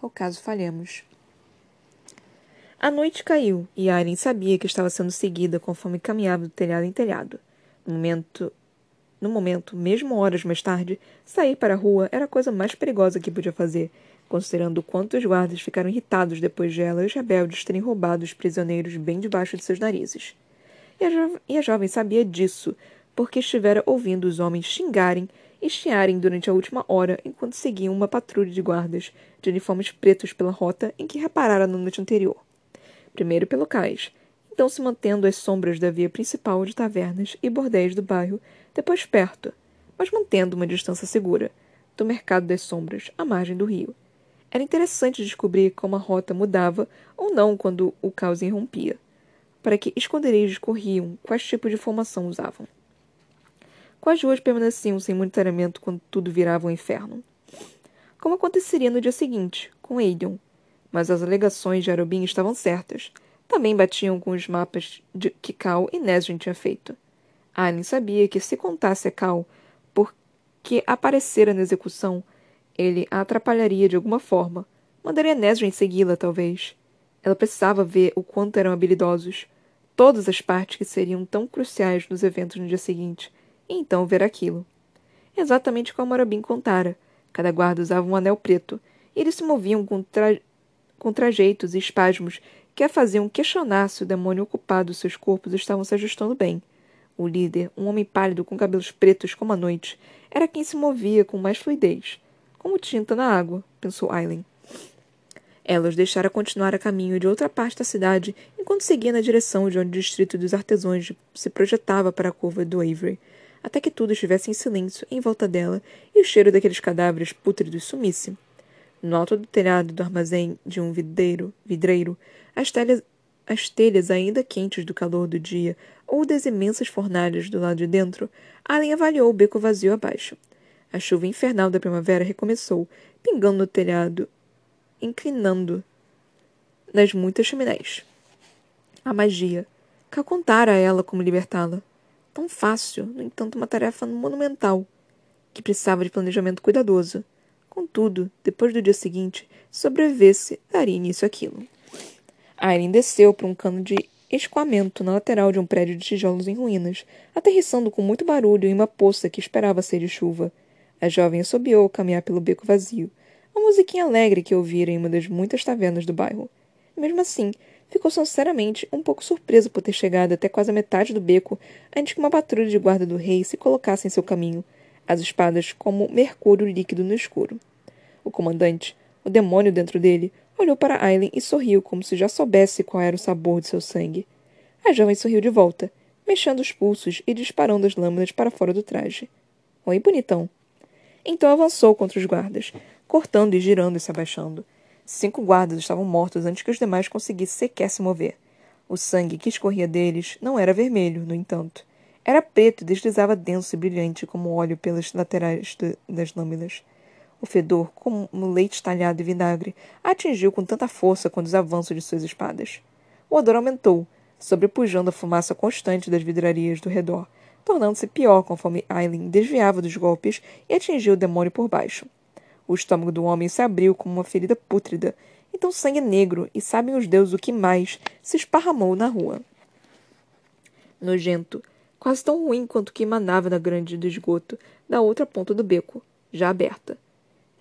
ou caso falhemos. A noite caiu e Aileen sabia que estava sendo seguida conforme caminhava do telhado em telhado. No momento, no momento, mesmo horas mais tarde, sair para a rua era a coisa mais perigosa que podia fazer, considerando quanto os guardas ficaram irritados depois de ela e os rebeldes terem roubado os prisioneiros bem debaixo de seus narizes. E a, jo e a jovem sabia disso, porque estivera ouvindo os homens xingarem e chiarem durante a última hora enquanto seguiam uma patrulha de guardas de uniformes pretos pela rota em que reparara na noite anterior. Primeiro pelo cais, então se mantendo às sombras da via principal de tavernas e bordéis do bairro, depois perto, mas mantendo uma distância segura, do mercado das sombras, à margem do rio. Era interessante descobrir como a rota mudava ou não quando o caos irrompia. Para que esconderijos corriam, quais tipos de formação usavam. Quais ruas permaneciam sem monitoramento quando tudo virava um inferno? Como aconteceria no dia seguinte, com Aiden. Mas as alegações de Arobin estavam certas. Também batiam com os mapas de que Cal e Nesrin tinha feito. Allen sabia que se contasse a Cal porque aparecera na execução, ele a atrapalharia de alguma forma. Mandaria Nesrin segui-la, talvez. Ela precisava ver o quanto eram habilidosos. Todas as partes que seriam tão cruciais nos eventos no dia seguinte. E então ver aquilo. Exatamente como Arabim contara. Cada guarda usava um anel preto, e eles se moviam com, tra... com trajeitos e espasmos que a faziam questionar se o demônio ocupado seus corpos estavam se ajustando bem. O líder, um homem pálido com cabelos pretos como a noite, era quem se movia com mais fluidez como tinta na água, pensou Aileen. Ela os deixara continuar a caminho de outra parte da cidade enquanto seguia na direção de onde o distrito dos artesãos se projetava para a curva do Avery, até que tudo estivesse em silêncio em volta dela e o cheiro daqueles cadáveres pútridos sumisse. No alto do telhado do armazém de um videiro, vidreiro, as telhas, as telhas ainda quentes do calor do dia ou das imensas fornalhas do lado de dentro, Allen avaliou o beco vazio abaixo. A chuva infernal da primavera recomeçou, pingando no telhado, inclinando nas muitas chaminés. A magia. Cal contara a ela como libertá-la. Tão fácil, no entanto, uma tarefa monumental, que precisava de planejamento cuidadoso. Contudo, depois do dia seguinte, se sobrevivesse, daria início àquilo. Aileen desceu por um cano de escoamento na lateral de um prédio de tijolos em ruínas, aterrissando com muito barulho em uma poça que esperava ser de chuva. A jovem assobiou ao caminhar pelo beco vazio, uma musiquinha alegre que ouvira em uma das muitas tavernas do bairro. Mesmo assim, ficou sinceramente um pouco surpresa por ter chegado até quase a metade do beco antes que uma patrulha de guarda do rei se colocasse em seu caminho, as espadas como mercúrio líquido no escuro. O comandante, o demônio dentro dele, olhou para Aileen e sorriu como se já soubesse qual era o sabor de seu sangue. A jovem sorriu de volta, mexendo os pulsos e disparando as lâminas para fora do traje. Oi, bonitão, então avançou contra os guardas, cortando e girando e se abaixando. Cinco guardas estavam mortos antes que os demais conseguissem sequer se mover. O sangue que escorria deles não era vermelho, no entanto. Era preto e deslizava denso e brilhante como óleo pelas laterais das lâminas. O fedor, como leite talhado e vinagre, atingiu com tanta força quanto os avanços de suas espadas. O odor aumentou, sobrepujando a fumaça constante das vidrarias do redor, tornando-se pior conforme Aileen desviava dos golpes e atingiu o demônio por baixo. O estômago do homem se abriu como uma ferida pútrida, então sangue negro, e sabem os deuses o que mais, se esparramou na rua. Nojento, quase tão ruim quanto o que emanava da grande do esgoto, da outra ponta do beco, já aberta.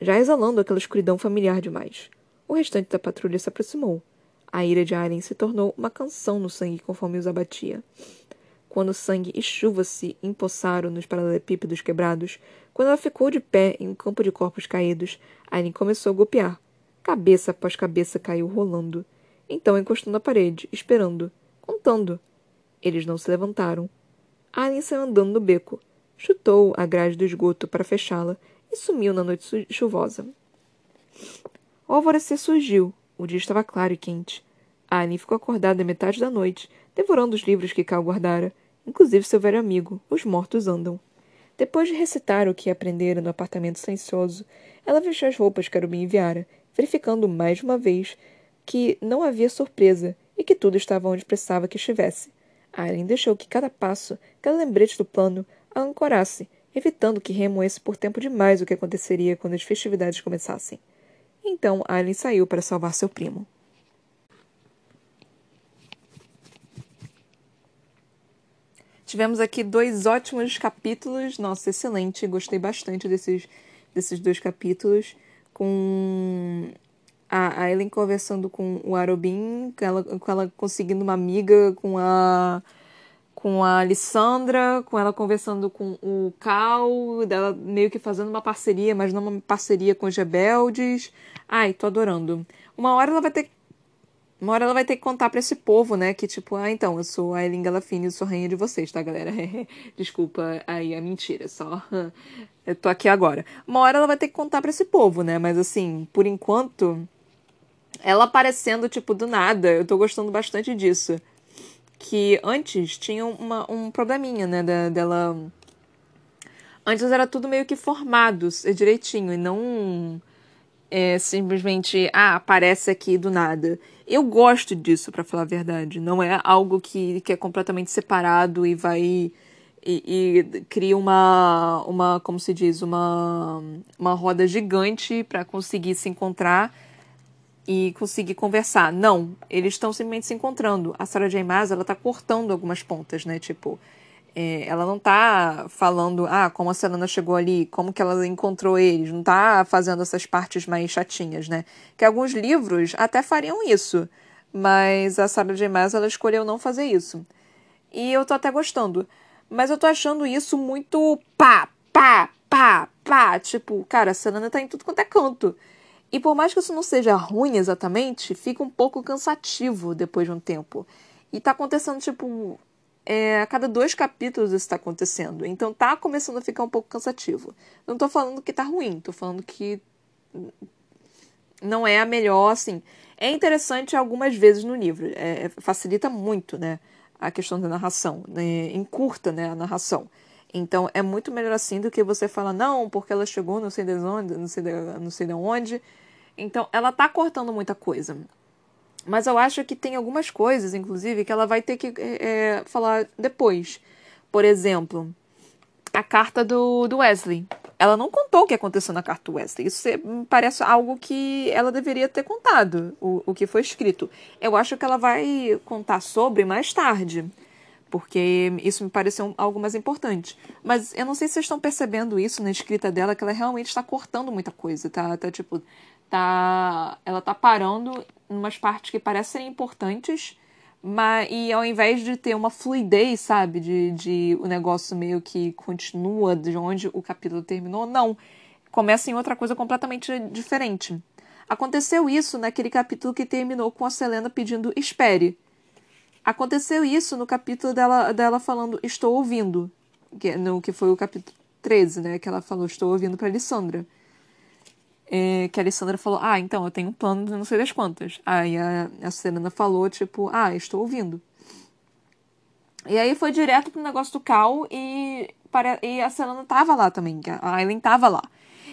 Já exalando aquela escuridão familiar demais. O restante da patrulha se aproximou. A ira de Aren se tornou uma canção no sangue conforme os abatia. Quando sangue e chuva se empossaram nos paralelepípedos quebrados, quando ela ficou de pé em um campo de corpos caídos, Aileen começou a golpear. Cabeça após cabeça caiu rolando. Então encostou na parede, esperando, contando. Eles não se levantaram. Aileen saiu andando no beco, chutou a grade do esgoto para fechá-la e sumiu na noite chuvosa. O alvorecer surgiu. O dia estava claro e quente. Aileen ficou acordada metade da noite, devorando os livros que Cal guardara, inclusive seu velho amigo, Os Mortos Andam. Depois de recitar o que aprendera no apartamento silencioso, ela vestiu as roupas que Arubim enviara, verificando mais uma vez que não havia surpresa e que tudo estava onde precisava que estivesse. Aileen deixou que cada passo, cada lembrete do plano, a ancorasse, evitando que remoesse por tempo demais o que aconteceria quando as festividades começassem. Então Aileen saiu para salvar seu primo. Tivemos aqui dois ótimos capítulos. Nossa, excelente. Gostei bastante desses, desses dois capítulos. Com a, a Ellen conversando com o Arobin, com ela, com ela conseguindo uma amiga com a com a Alessandra, com ela conversando com o Cal, dela meio que fazendo uma parceria, mas não uma parceria com os rebeldes. Ai, tô adorando. Uma hora ela vai ter uma hora ela vai ter que contar para esse povo, né? Que tipo, ah, então, eu sou a Eileen Galafini, eu sou rainha de vocês, tá, galera? Desculpa aí a mentira, só. eu tô aqui agora. Uma hora ela vai ter que contar para esse povo, né? Mas assim, por enquanto, ela aparecendo, tipo, do nada, eu tô gostando bastante disso. Que antes tinha uma, um probleminha, né? Da, dela. Antes era tudo meio que formado direitinho e não é, simplesmente, ah, aparece aqui do nada. Eu gosto disso, para falar a verdade. Não é algo que, que é completamente separado e vai. E, e cria uma, uma, como se diz, uma, uma roda gigante para conseguir se encontrar e conseguir conversar. Não, eles estão simplesmente se encontrando. A Sarah J. Maas, ela tá cortando algumas pontas, né? Tipo, é, ela não tá falando, ah, como a Selena chegou ali, como que ela encontrou eles, não tá fazendo essas partes mais chatinhas, né? Que alguns livros até fariam isso, mas a Sarah J. Maas, ela escolheu não fazer isso. E eu tô até gostando. Mas eu tô achando isso muito pá, pá, pá, pá. Tipo, cara, a Selena tá em tudo quanto é canto. E por mais que isso não seja ruim exatamente, fica um pouco cansativo depois de um tempo. E tá acontecendo, tipo, é, a cada dois capítulos isso está acontecendo. Então tá começando a ficar um pouco cansativo. Não tô falando que tá ruim, tô falando que não é a melhor, assim. É interessante algumas vezes no livro, é, é facilita muito, né, a questão da narração, né, encurta, né, a narração. Então é muito melhor assim do que você falar, não, porque ela chegou não sei de onde, não sei de, não sei de onde. Então ela tá cortando muita coisa. Mas eu acho que tem algumas coisas, inclusive, que ela vai ter que é, falar depois. Por exemplo, a carta do, do Wesley. Ela não contou o que aconteceu na carta do Wesley. Isso me parece algo que ela deveria ter contado, o, o que foi escrito. Eu acho que ela vai contar sobre mais tarde, porque isso me pareceu algo mais importante. Mas eu não sei se vocês estão percebendo isso na escrita dela, que ela realmente está cortando muita coisa, tá? Tá tipo, tá, ela tá parando em umas partes que parecem importantes, mas e ao invés de ter uma fluidez, sabe, de, de o negócio meio que continua de onde o capítulo terminou, não, começa em outra coisa completamente diferente. Aconteceu isso naquele capítulo que terminou com a Selena pedindo espere. Aconteceu isso no capítulo dela, dela falando estou ouvindo, que, no, que foi o capítulo 13, né, que ela falou estou ouvindo para Alessandra. É, que a Alessandra falou, ah, então, eu tenho um plano de não sei das quantas. Aí a, a Serena falou, tipo, ah, estou ouvindo. E aí foi direto pro negócio do Cal e, e a Selena tava lá também, a Aileen tava lá.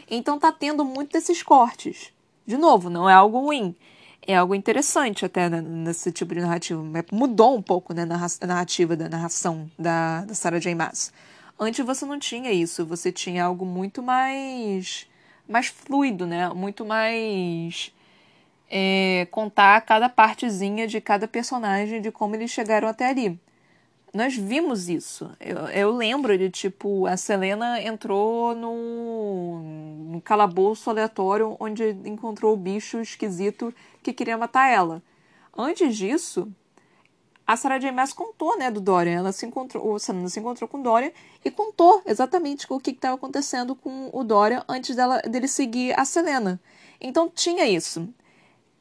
Então tá tendo muito desses cortes. De novo, não é algo ruim. É algo interessante até nesse tipo de narrativa. Mudou um pouco né, a narrativa da narração da, da Sarah J. Maas. Antes você não tinha isso, você tinha algo muito mais mais fluido, né? Muito mais é, contar cada partezinha de cada personagem, de como eles chegaram até ali. Nós vimos isso. Eu, eu lembro de, tipo, a Selena entrou no, no calabouço aleatório onde encontrou o bicho esquisito que queria matar ela. Antes disso, a Sarah J. Maas contou, né, do Dorian. Ela se encontrou, o Selena se encontrou com o Dorian e contou exatamente o que estava acontecendo com o Dorian antes dela, dele seguir a Selena. Então tinha isso.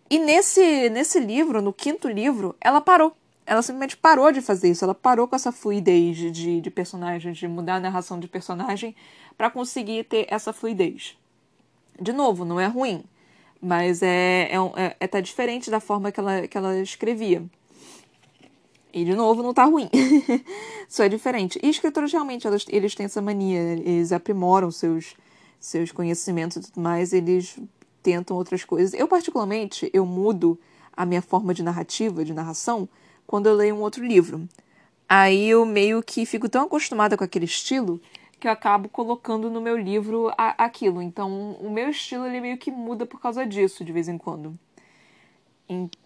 E nesse, nesse livro, no quinto livro, ela parou. Ela simplesmente parou de fazer isso. Ela parou com essa fluidez de, de personagem, de mudar a narração de personagem para conseguir ter essa fluidez. De novo, não é ruim, mas é, é, é, é tá diferente da forma que ela, que ela escrevia. E, de novo, não tá ruim. Só é diferente. E escritores, realmente, eles, eles têm essa mania. Eles aprimoram seus, seus conhecimentos e tudo mais. Eles tentam outras coisas. Eu, particularmente, eu mudo a minha forma de narrativa, de narração, quando eu leio um outro livro. Aí eu meio que fico tão acostumada com aquele estilo que eu acabo colocando no meu livro a, aquilo. Então, o meu estilo ele meio que muda por causa disso, de vez em quando.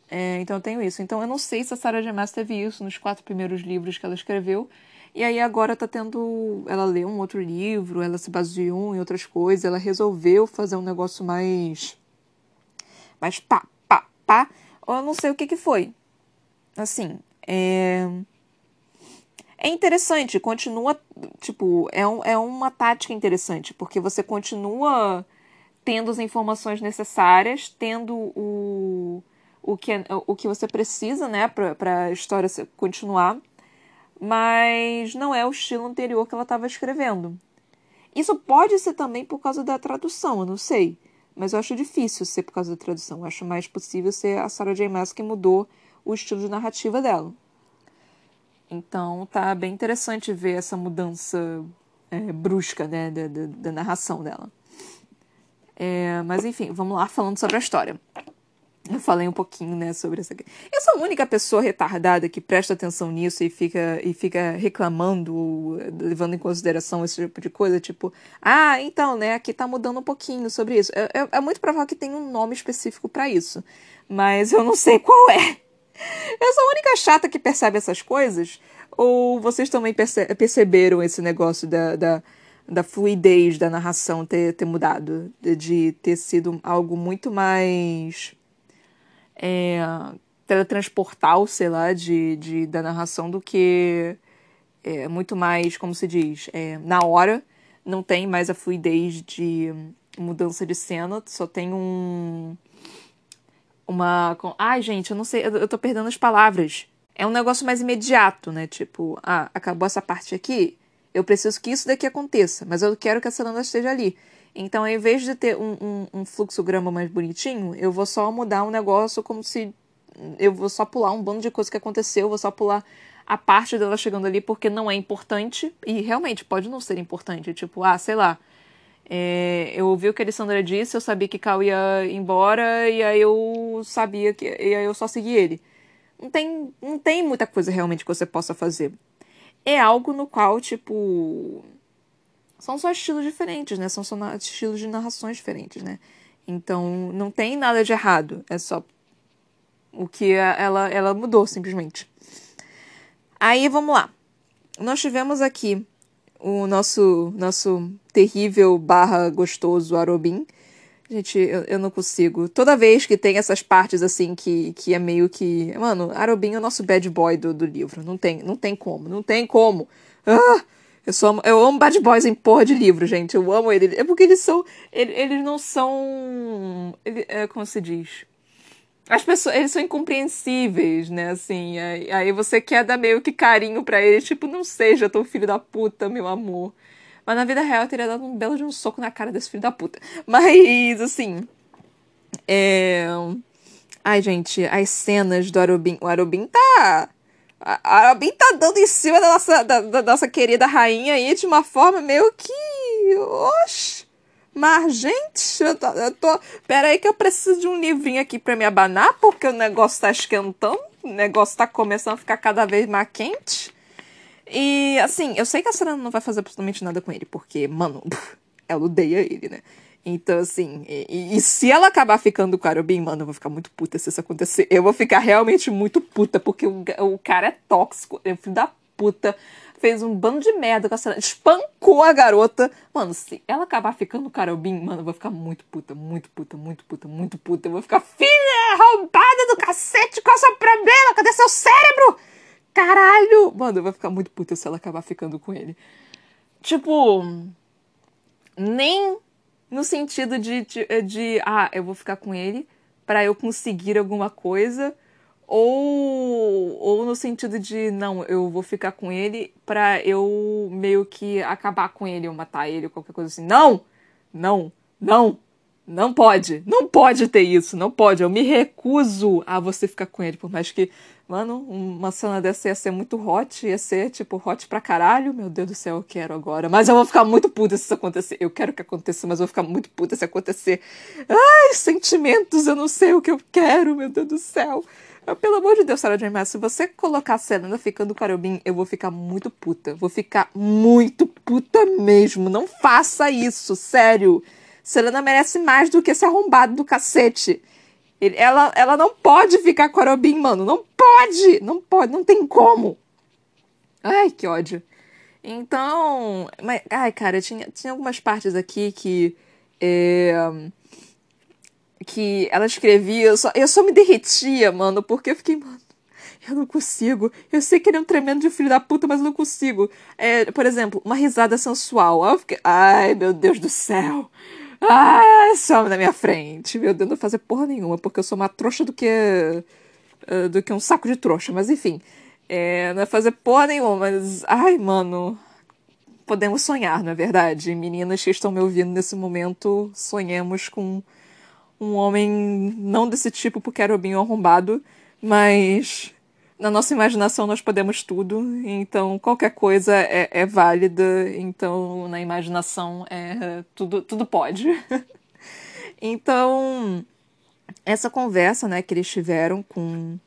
É, então eu tenho isso. Então eu não sei se a Sarah J. Maas teve isso nos quatro primeiros livros que ela escreveu. E aí agora tá tendo. Ela leu um outro livro, ela se baseou em outras coisas, ela resolveu fazer um negócio mais. mais pá, pá, pá. Ou eu não sei o que que foi. Assim, é. É interessante, continua. Tipo, é, um, é uma tática interessante, porque você continua tendo as informações necessárias, tendo o o que, o que você precisa, né, para a história continuar, mas não é o estilo anterior que ela estava escrevendo. Isso pode ser também por causa da tradução, eu não sei, mas eu acho difícil ser por causa da tradução. Eu acho mais possível ser a Sarah J. Maas que mudou o estilo de narrativa dela. Então tá bem interessante ver essa mudança é, brusca né, da, da, da narração dela. É, mas enfim, vamos lá falando sobre a história. Eu falei um pouquinho, né, sobre essa. Eu sou a única pessoa retardada que presta atenção nisso e fica, e fica reclamando, levando em consideração esse tipo de coisa, tipo, ah, então, né, aqui tá mudando um pouquinho sobre isso. É, é, é muito provável que tenha um nome específico para isso, mas eu não sei qual é. Eu sou a única chata que percebe essas coisas? Ou vocês também perce perceberam esse negócio da, da, da, fluidez da narração ter, ter mudado? De, de ter sido algo muito mais é, teletransportal, sei lá, de, de, da narração do que é, muito mais, como se diz, é, na hora. Não tem mais a fluidez de mudança de cena, só tem um. Uma. Ai, gente, eu não sei, eu, tô perdendo as palavras. É um negócio mais imediato, né? Tipo, ah, acabou essa parte aqui, eu preciso que isso daqui aconteça, mas eu quero que a Celana esteja ali. Então, ao invés de ter um, um, um fluxograma mais bonitinho, eu vou só mudar um negócio como se. Eu vou só pular um bando de coisa que aconteceu, vou só pular a parte dela chegando ali porque não é importante. E realmente pode não ser importante. Tipo, ah, sei lá. É, eu ouvi o que a Alessandra disse, eu sabia que Cal ia embora, e aí eu sabia que. E aí eu só segui ele. Não tem, não tem muita coisa realmente que você possa fazer. É algo no qual, tipo são só estilos diferentes, né? São só estilos de narrações diferentes, né? Então, não tem nada de errado. É só o que ela, ela mudou, simplesmente. Aí, vamos lá. Nós tivemos aqui o nosso, nosso terrível barra gostoso Arobin. Gente, eu, eu não consigo. Toda vez que tem essas partes assim que, que é meio que. Mano, Arobin é o nosso bad boy do, do livro. Não tem, não tem como. Não tem como. Ah! Eu, sou, eu amo Bad Boys em porra de livro, gente. Eu amo ele. É porque eles são. Eles, eles não são. Ele, é, como se diz? As pessoas, eles são incompreensíveis, né? Assim, aí, aí você quer dar meio que carinho para eles, tipo, não seja tão filho da puta, meu amor. Mas na vida real eu teria dado um belo de um soco na cara desse filho da puta. Mas, assim. É. Ai, gente, as cenas do Arobin. O Arobin tá. A Arobin tá dando em cima da nossa, da, da nossa querida rainha aí de uma forma meio que. Oxi! Mas, gente, eu tô, eu tô. Pera aí que eu preciso de um livrinho aqui pra me abanar, porque o negócio tá esquentando. O negócio tá começando a ficar cada vez mais quente. E, assim, eu sei que a Serena não vai fazer absolutamente nada com ele, porque, mano, ela odeia ele, né? Então, assim, e, e, se ela acabar ficando com o Arobin, mano, eu vou ficar muito puta se isso acontecer. Eu vou ficar realmente muito puta, porque o, o cara é tóxico, é filho da puta. Fez um bando de merda com a Serena, espancou a garota. Mano, se ela acabar ficando com o Arobin, mano, eu vou ficar muito puta, muito puta, muito puta, muito puta. Eu vou ficar, filha roubada do cacete, qual é o seu problema? Cadê seu cérebro? Caralho! Mano, eu vou ficar muito puta se ela acabar ficando com ele. Tipo, nem no sentido de, de, de, ah, eu vou ficar com ele para eu conseguir alguma coisa, ou, ou no sentido de, não, eu vou ficar com ele para eu meio que acabar com ele, ou matar ele, ou qualquer coisa assim. Não! Não! Não! Não pode! Não pode ter isso! Não pode! Eu me recuso a você ficar com ele, por mais que Mano, uma cena dessa ia ser muito hot, ia ser, tipo, hot pra caralho. Meu Deus do céu, eu quero agora. Mas eu vou ficar muito puta se isso acontecer. Eu quero que aconteça, mas eu vou ficar muito puta se acontecer. Ai, sentimentos, eu não sei o que eu quero, meu Deus do céu. Pelo amor de Deus, Sarah J. Maas, se você colocar a ficando com Arobin, eu vou ficar muito puta. Vou ficar muito puta mesmo. Não faça isso, sério. Selena merece mais do que esse arrombado do cacete. Ele, ela, ela não pode ficar com a Robin, mano. Não pode! Não pode, não tem como. Ai, que ódio. Então. Mas, ai, cara, tinha, tinha algumas partes aqui que. É, que ela escrevia, eu só, eu só me derretia, mano, porque eu fiquei, mano, eu não consigo. Eu sei que ele é um tremendo de filho da puta, mas eu não consigo. É, por exemplo, uma risada sensual. Eu fiquei, ai, meu Deus do céu. Ah, esse homem na minha frente. Meu Deus, não fazer porra nenhuma, porque eu sou mais trouxa do que. Uh, do que um saco de trouxa. Mas enfim. É, não é fazer porra nenhuma, mas. Ai, mano. Podemos sonhar, não é verdade? Meninas que estão me ouvindo nesse momento, sonhemos com um homem não desse tipo, porque era o bem arrombado, mas na nossa imaginação nós podemos tudo, então qualquer coisa é, é válida, então na imaginação é tudo, tudo pode. então, essa conversa né, que eles tiveram com,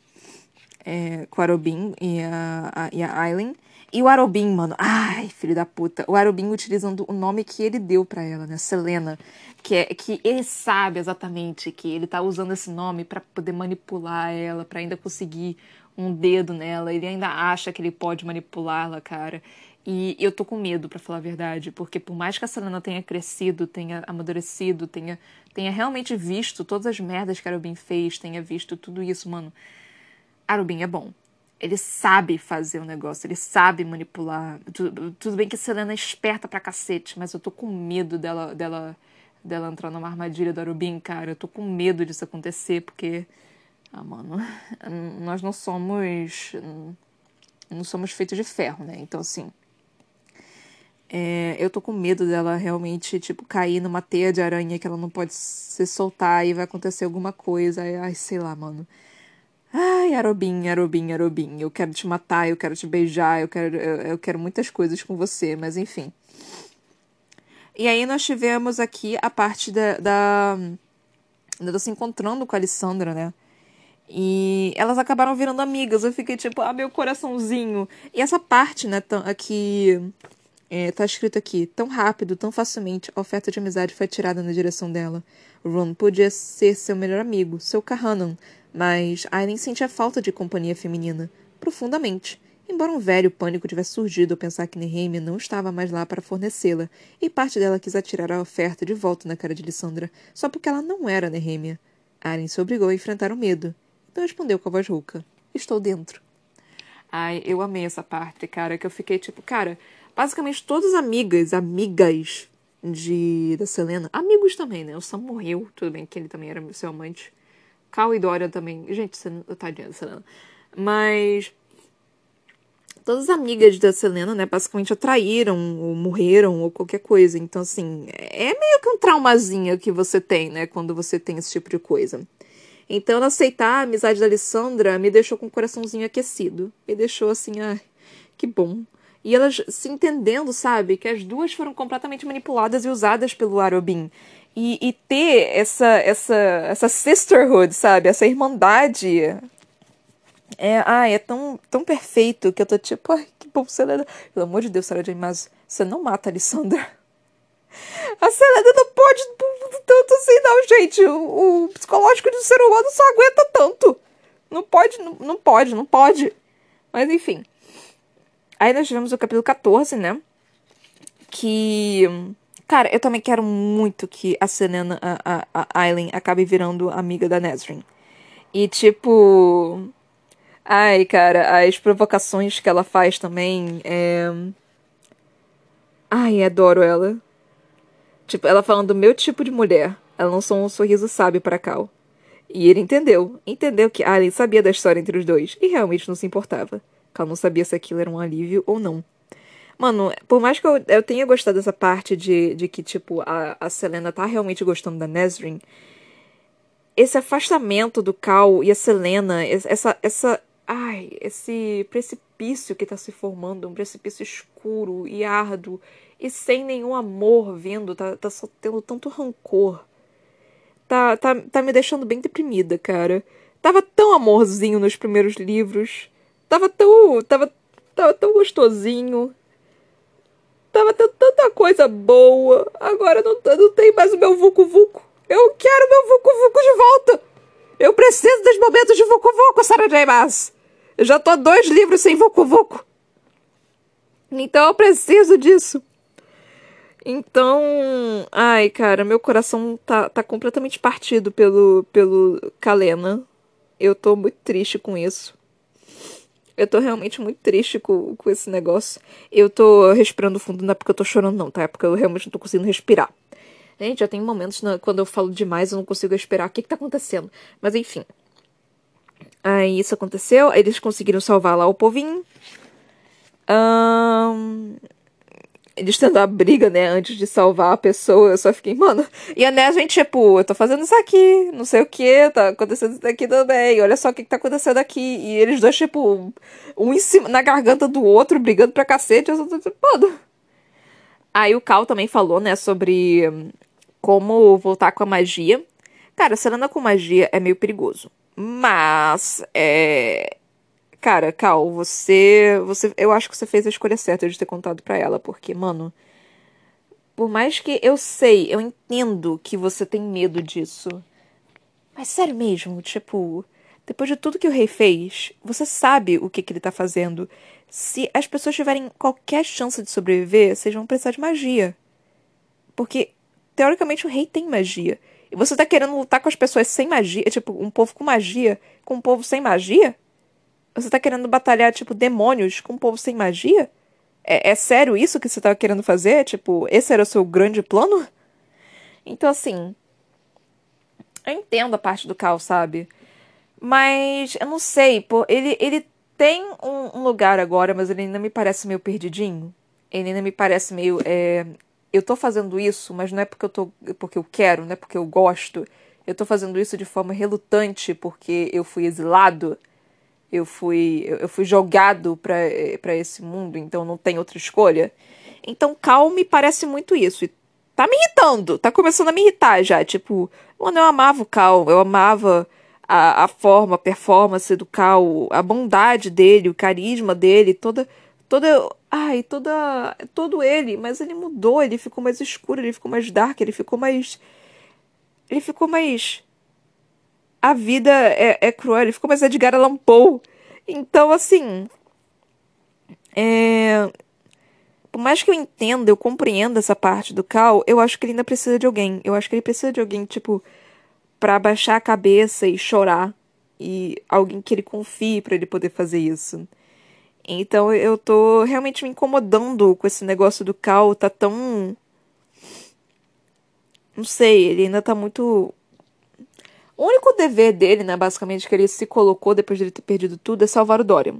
é, com a Arobin e a, a, e a Aileen, e o Arobin, mano, ai, filho da puta, o Arobin utilizando o nome que ele deu para ela, né, Selena, que é que ele sabe exatamente que ele tá usando esse nome para poder manipular ela, para ainda conseguir um dedo nela, ele ainda acha que ele pode manipulá-la, cara. E eu tô com medo, para falar a verdade, porque por mais que a Selena tenha crescido, tenha amadurecido, tenha, tenha realmente visto todas as merdas que a Arubin fez, tenha visto tudo isso, mano, Arubin é bom. Ele sabe fazer o um negócio, ele sabe manipular. Tudo, tudo bem que a Selena é esperta pra cacete, mas eu tô com medo dela, dela, dela entrar numa armadilha do Arubin, cara. Eu tô com medo disso acontecer, porque ah, mano, nós não somos. Não somos feitos de ferro, né? Então, assim. É, eu tô com medo dela realmente, tipo, cair numa teia de aranha que ela não pode se soltar e vai acontecer alguma coisa. Ai, sei lá, mano. Ai, Arobin, Arobin, Arobin. Eu quero te matar, eu quero te beijar, eu quero, eu, eu quero muitas coisas com você, mas enfim. E aí nós tivemos aqui a parte da, da, da se encontrando com a Alessandra, né? E elas acabaram virando amigas. Eu fiquei tipo, ah, meu coraçãozinho. E essa parte, né, aqui. É, tá escrito aqui, tão rápido, tão facilmente, a oferta de amizade foi tirada na direção dela. Ron podia ser seu melhor amigo, seu Kahanan, mas Aileen sentia falta de companhia feminina, profundamente. Embora um velho pânico tivesse surgido ao pensar que Nehemia não estava mais lá para fornecê-la, e parte dela quis atirar a oferta de volta na cara de Lissandra, só porque ela não era Nehemia. Aileen se obrigou a enfrentar o medo, então respondeu com a voz rouca: Estou dentro. Ai, eu amei essa parte, cara, que eu fiquei tipo, cara, basicamente todas as amigas, amigas de da Selena, amigos também, né? O Sam morreu, tudo bem que ele também era seu amante. Cal e Dorian também. Gente, tadinha da Selena. Mas todas as amigas da Selena, né, basicamente atraíram ou morreram ou qualquer coisa. Então, assim, é meio que um traumazinho que você tem, né, quando você tem esse tipo de coisa. Então, aceitar a amizade da Alessandra me deixou com o coraçãozinho aquecido. Me deixou assim, ah, que bom. E elas se entendendo, sabe? Que as duas foram completamente manipuladas e usadas pelo Arobin. E, e ter essa, essa, essa sisterhood, sabe? Essa irmandade. É, ai, é tão, tão perfeito que eu tô tipo, ai, que bom, Selena. Pelo amor de Deus, Sarah Jane, mas você não mata a Alessandra. A Selena não pode tanto assim, não, gente. O, o psicológico do ser humano só aguenta tanto. Não pode, não, não pode, não pode. Mas enfim. Aí nós tivemos o capítulo 14, né? Que. Cara, eu também quero muito que a Selena, a, a, a Aileen, acabe virando amiga da Nesrin. E tipo. Ai, cara, as provocações que ela faz também. É... Ai, adoro ela. Tipo, ela falando do meu tipo de mulher. Ela lançou um sorriso sábio para Cal. E ele entendeu. Entendeu que Alien sabia da história entre os dois. E realmente não se importava. Cal não sabia se aquilo era um alívio ou não. Mano, por mais que eu, eu tenha gostado dessa parte de, de que, tipo, a, a Selena tá realmente gostando da Nesrin, esse afastamento do Cal e a Selena, essa, essa, ai, esse precipício que tá se formando, um precipício escuro e árduo e sem nenhum amor vindo, tá, tá só tendo tanto rancor. Tá, tá, tá me deixando bem deprimida, cara. Tava tão amorzinho nos primeiros livros. Tava tão. Tava, tava tão gostosinho. Tava tendo tanta coisa boa. Agora não, não tem mais o meu Vucu Vucu. Eu quero meu Vucu Vucu de volta. Eu preciso dos momentos de Vucu Vucu, Sarah J. Maas. Eu já tô dois livros sem Vucu Vucu. Então eu preciso disso. Então, ai, cara, meu coração tá, tá completamente partido pelo, pelo Kalena. Eu tô muito triste com isso. Eu tô realmente muito triste com, com esse negócio. Eu tô respirando fundo, não é porque eu tô chorando, não, tá? É porque eu realmente não tô conseguindo respirar. Gente, já tem momentos na, quando eu falo demais, eu não consigo respirar. O que que tá acontecendo? Mas enfim. Aí isso aconteceu, eles conseguiram salvar lá o povinho. Um, eles tendo a briga, né, antes de salvar a pessoa, eu só fiquei, mano. E a Nesrin, tipo, eu tô fazendo isso aqui, não sei o que, tá acontecendo isso daqui também, olha só o que, que tá acontecendo aqui. E eles dois, tipo, um em cima, na garganta do outro, brigando pra cacete, eu só tô tipo, mano. Aí o Cal também falou, né, sobre como voltar com a magia. Cara, Selena com magia é meio perigoso. Mas, é Cara, Cal, você, você. Eu acho que você fez a escolha certa de ter contado para ela, porque, mano. Por mais que eu sei, eu entendo que você tem medo disso. Mas sério mesmo, tipo. Depois de tudo que o rei fez, você sabe o que, que ele tá fazendo. Se as pessoas tiverem qualquer chance de sobreviver, vocês vão precisar de magia. Porque, teoricamente, o rei tem magia. E você tá querendo lutar com as pessoas sem magia, tipo, um povo com magia, com um povo sem magia? Você tá querendo batalhar, tipo, demônios com um povo sem magia? É, é sério isso que você tá querendo fazer? Tipo, esse era o seu grande plano? Então, assim. Eu entendo a parte do caos, sabe? Mas eu não sei, pô, ele, ele tem um, um, lugar agora, mas ele ainda me parece meio perdidinho. Ele ainda me parece meio. É, eu tô fazendo isso, mas não é porque eu tô. porque eu quero, não é porque eu gosto. Eu tô fazendo isso de forma relutante porque eu fui exilado eu fui eu fui jogado para esse mundo, então não tem outra escolha. Então Cal me parece muito isso. E tá me irritando, tá começando a me irritar já. Tipo, mano, eu amava o Cal, eu amava a, a forma, a performance do Cal, a bondade dele, o carisma dele, toda. toda ai, toda. todo ele, mas ele mudou, ele ficou mais escuro, ele ficou mais dark, ele ficou mais. Ele ficou mais a vida é, é cruel. Ele ficou mais Edgar Allan Poe. Então, assim. É... Por mais que eu entenda, eu compreenda essa parte do Cal, eu acho que ele ainda precisa de alguém. Eu acho que ele precisa de alguém, tipo, para baixar a cabeça e chorar. E alguém que ele confie para ele poder fazer isso. Então eu tô realmente me incomodando com esse negócio do Cal. Tá tão. Não sei, ele ainda tá muito o único dever dele, né, basicamente, que ele se colocou depois de ele ter perdido tudo, é salvar o Dorian.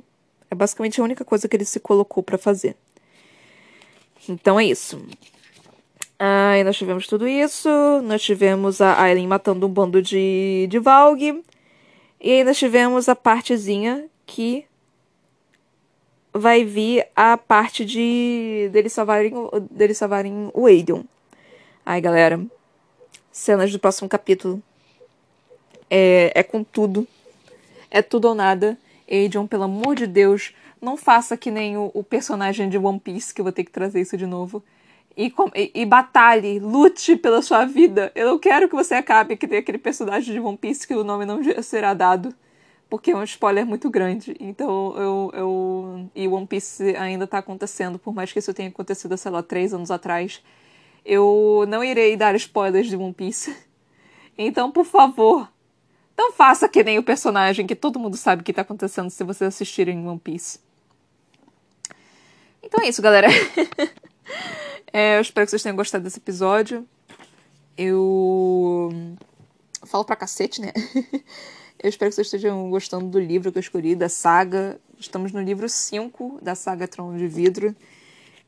É basicamente a única coisa que ele se colocou para fazer. Então é isso. Aí nós tivemos tudo isso. Nós tivemos a Aileen matando um bando de, de Valg. E nós tivemos a partezinha que vai vir a parte de deles salvarem, deles salvarem o Aiden. Ai, galera. Cenas do próximo capítulo. É, é com tudo. É tudo ou nada. Aiden, pelo amor de Deus, não faça que nem o, o personagem de One Piece, que eu vou ter que trazer isso de novo e, e, e, batalhe, lute pela sua vida. Eu não quero que você acabe que tem aquele personagem de One Piece que o nome não será dado, porque é um spoiler muito grande. Então eu. eu e One Piece ainda tá acontecendo, por mais que isso tenha acontecido, sei lá, três anos atrás. Eu não irei dar spoilers de One Piece. Então, por favor, não faça que nem o personagem que todo mundo sabe o que tá acontecendo se vocês assistirem One Piece. Então é isso, galera. É, eu espero que vocês tenham gostado desse episódio. Eu falo pra cacete, né? eu espero que vocês estejam gostando do livro que eu escolhi, da saga. Estamos no livro 5 da saga Trono de Vidro.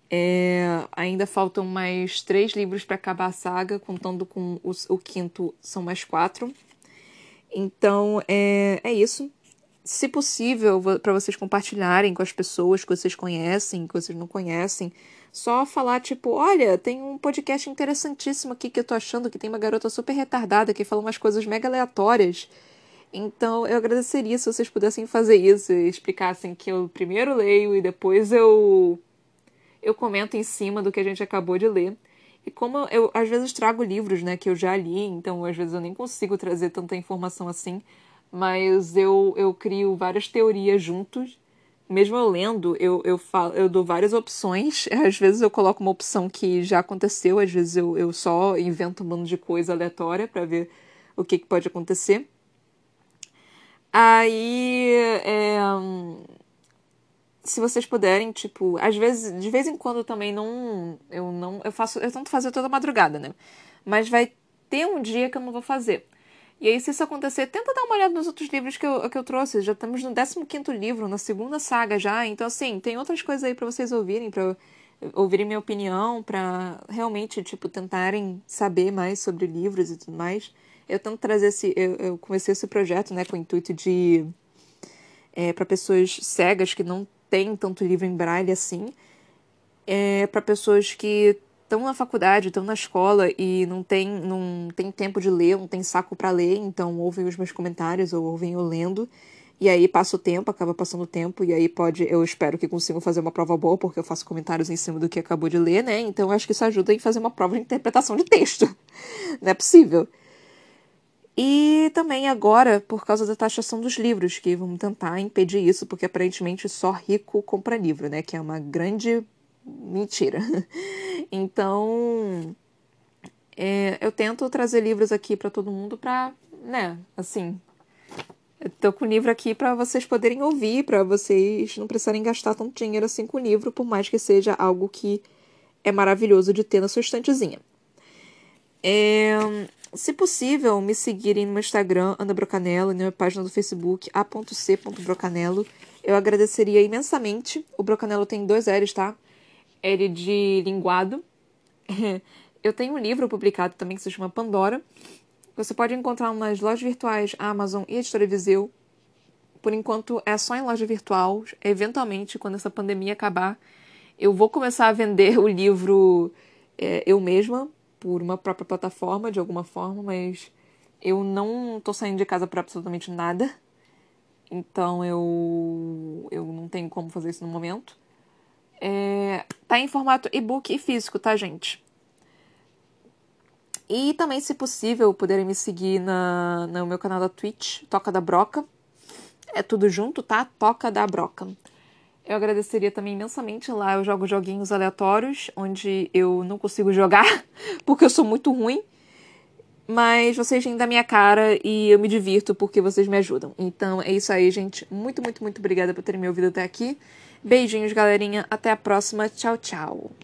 É, ainda faltam mais três livros para acabar a saga, contando com o, o quinto, são mais quatro. Então, é, é isso. Se possível, para vocês compartilharem com as pessoas que vocês conhecem, que vocês não conhecem, só falar, tipo, olha, tem um podcast interessantíssimo aqui que eu tô achando que tem uma garota super retardada que fala umas coisas mega aleatórias. Então eu agradeceria se vocês pudessem fazer isso e explicassem que eu primeiro leio e depois eu eu comento em cima do que a gente acabou de ler. E como eu às vezes trago livros, né, que eu já li, então às vezes eu nem consigo trazer tanta informação assim, mas eu eu crio várias teorias juntos mesmo eu lendo, eu, eu, falo, eu dou várias opções. Às vezes eu coloco uma opção que já aconteceu, às vezes eu, eu só invento um bando de coisa aleatória para ver o que, que pode acontecer. Aí, é, se vocês puderem, tipo, às vezes, de vez em quando também não, eu não, eu faço, eu tento fazer toda madrugada, né? Mas vai ter um dia que eu não vou fazer. E aí, se isso acontecer, tenta dar uma olhada nos outros livros que eu, que eu trouxe. Já estamos no 15 livro, na segunda saga já. Então, assim, tem outras coisas aí para vocês ouvirem, para ouvirem minha opinião, para realmente, tipo, tentarem saber mais sobre livros e tudo mais. Eu tento trazer esse. Eu, eu comecei esse projeto, né, com o intuito de. É, para pessoas cegas que não têm tanto livro em braille assim. É, para pessoas que estão na faculdade, estão na escola e não tem, não tem tempo de ler, não tem saco para ler, então ouvem os meus comentários ou ouvem eu lendo. E aí passa o tempo, acaba passando o tempo, e aí pode, eu espero que consigam fazer uma prova boa, porque eu faço comentários em cima do que acabou de ler, né? Então acho que isso ajuda em fazer uma prova de interpretação de texto. Não é possível. E também agora, por causa da taxação dos livros, que vamos tentar impedir isso, porque aparentemente só rico compra livro, né? Que é uma grande mentira. Então, é, eu tento trazer livros aqui para todo mundo para, né, assim, eu tô com o livro aqui para vocês poderem ouvir, para vocês não precisarem gastar tanto dinheiro assim com o livro, por mais que seja algo que é maravilhoso de ter na sua estantezinha. É, se possível, me seguirem no meu Instagram, Ana Brocanello, e na minha página do Facebook, a.c.brocanello. Eu agradeceria imensamente. O Brocanello tem dois L's, tá? ele de linguado. Eu tenho um livro publicado também que se chama Pandora. Você pode encontrar nas lojas virtuais Amazon e Editora Viseu. Por enquanto é só em loja virtual. Eventualmente, quando essa pandemia acabar, eu vou começar a vender o livro é, eu mesma por uma própria plataforma, de alguma forma, mas eu não estou saindo de casa para absolutamente nada. Então eu, eu não tenho como fazer isso no momento. É, tá em formato e-book e físico, tá, gente? E também, se possível, poderem me seguir na, no meu canal da Twitch, Toca da Broca. É tudo junto, tá? Toca da Broca. Eu agradeceria também imensamente lá. Eu jogo joguinhos aleatórios, onde eu não consigo jogar, porque eu sou muito ruim. Mas vocês vêm da minha cara e eu me divirto porque vocês me ajudam. Então é isso aí, gente. Muito, muito, muito obrigada por terem me ouvido até aqui. Beijinhos, galerinha. Até a próxima. Tchau, tchau.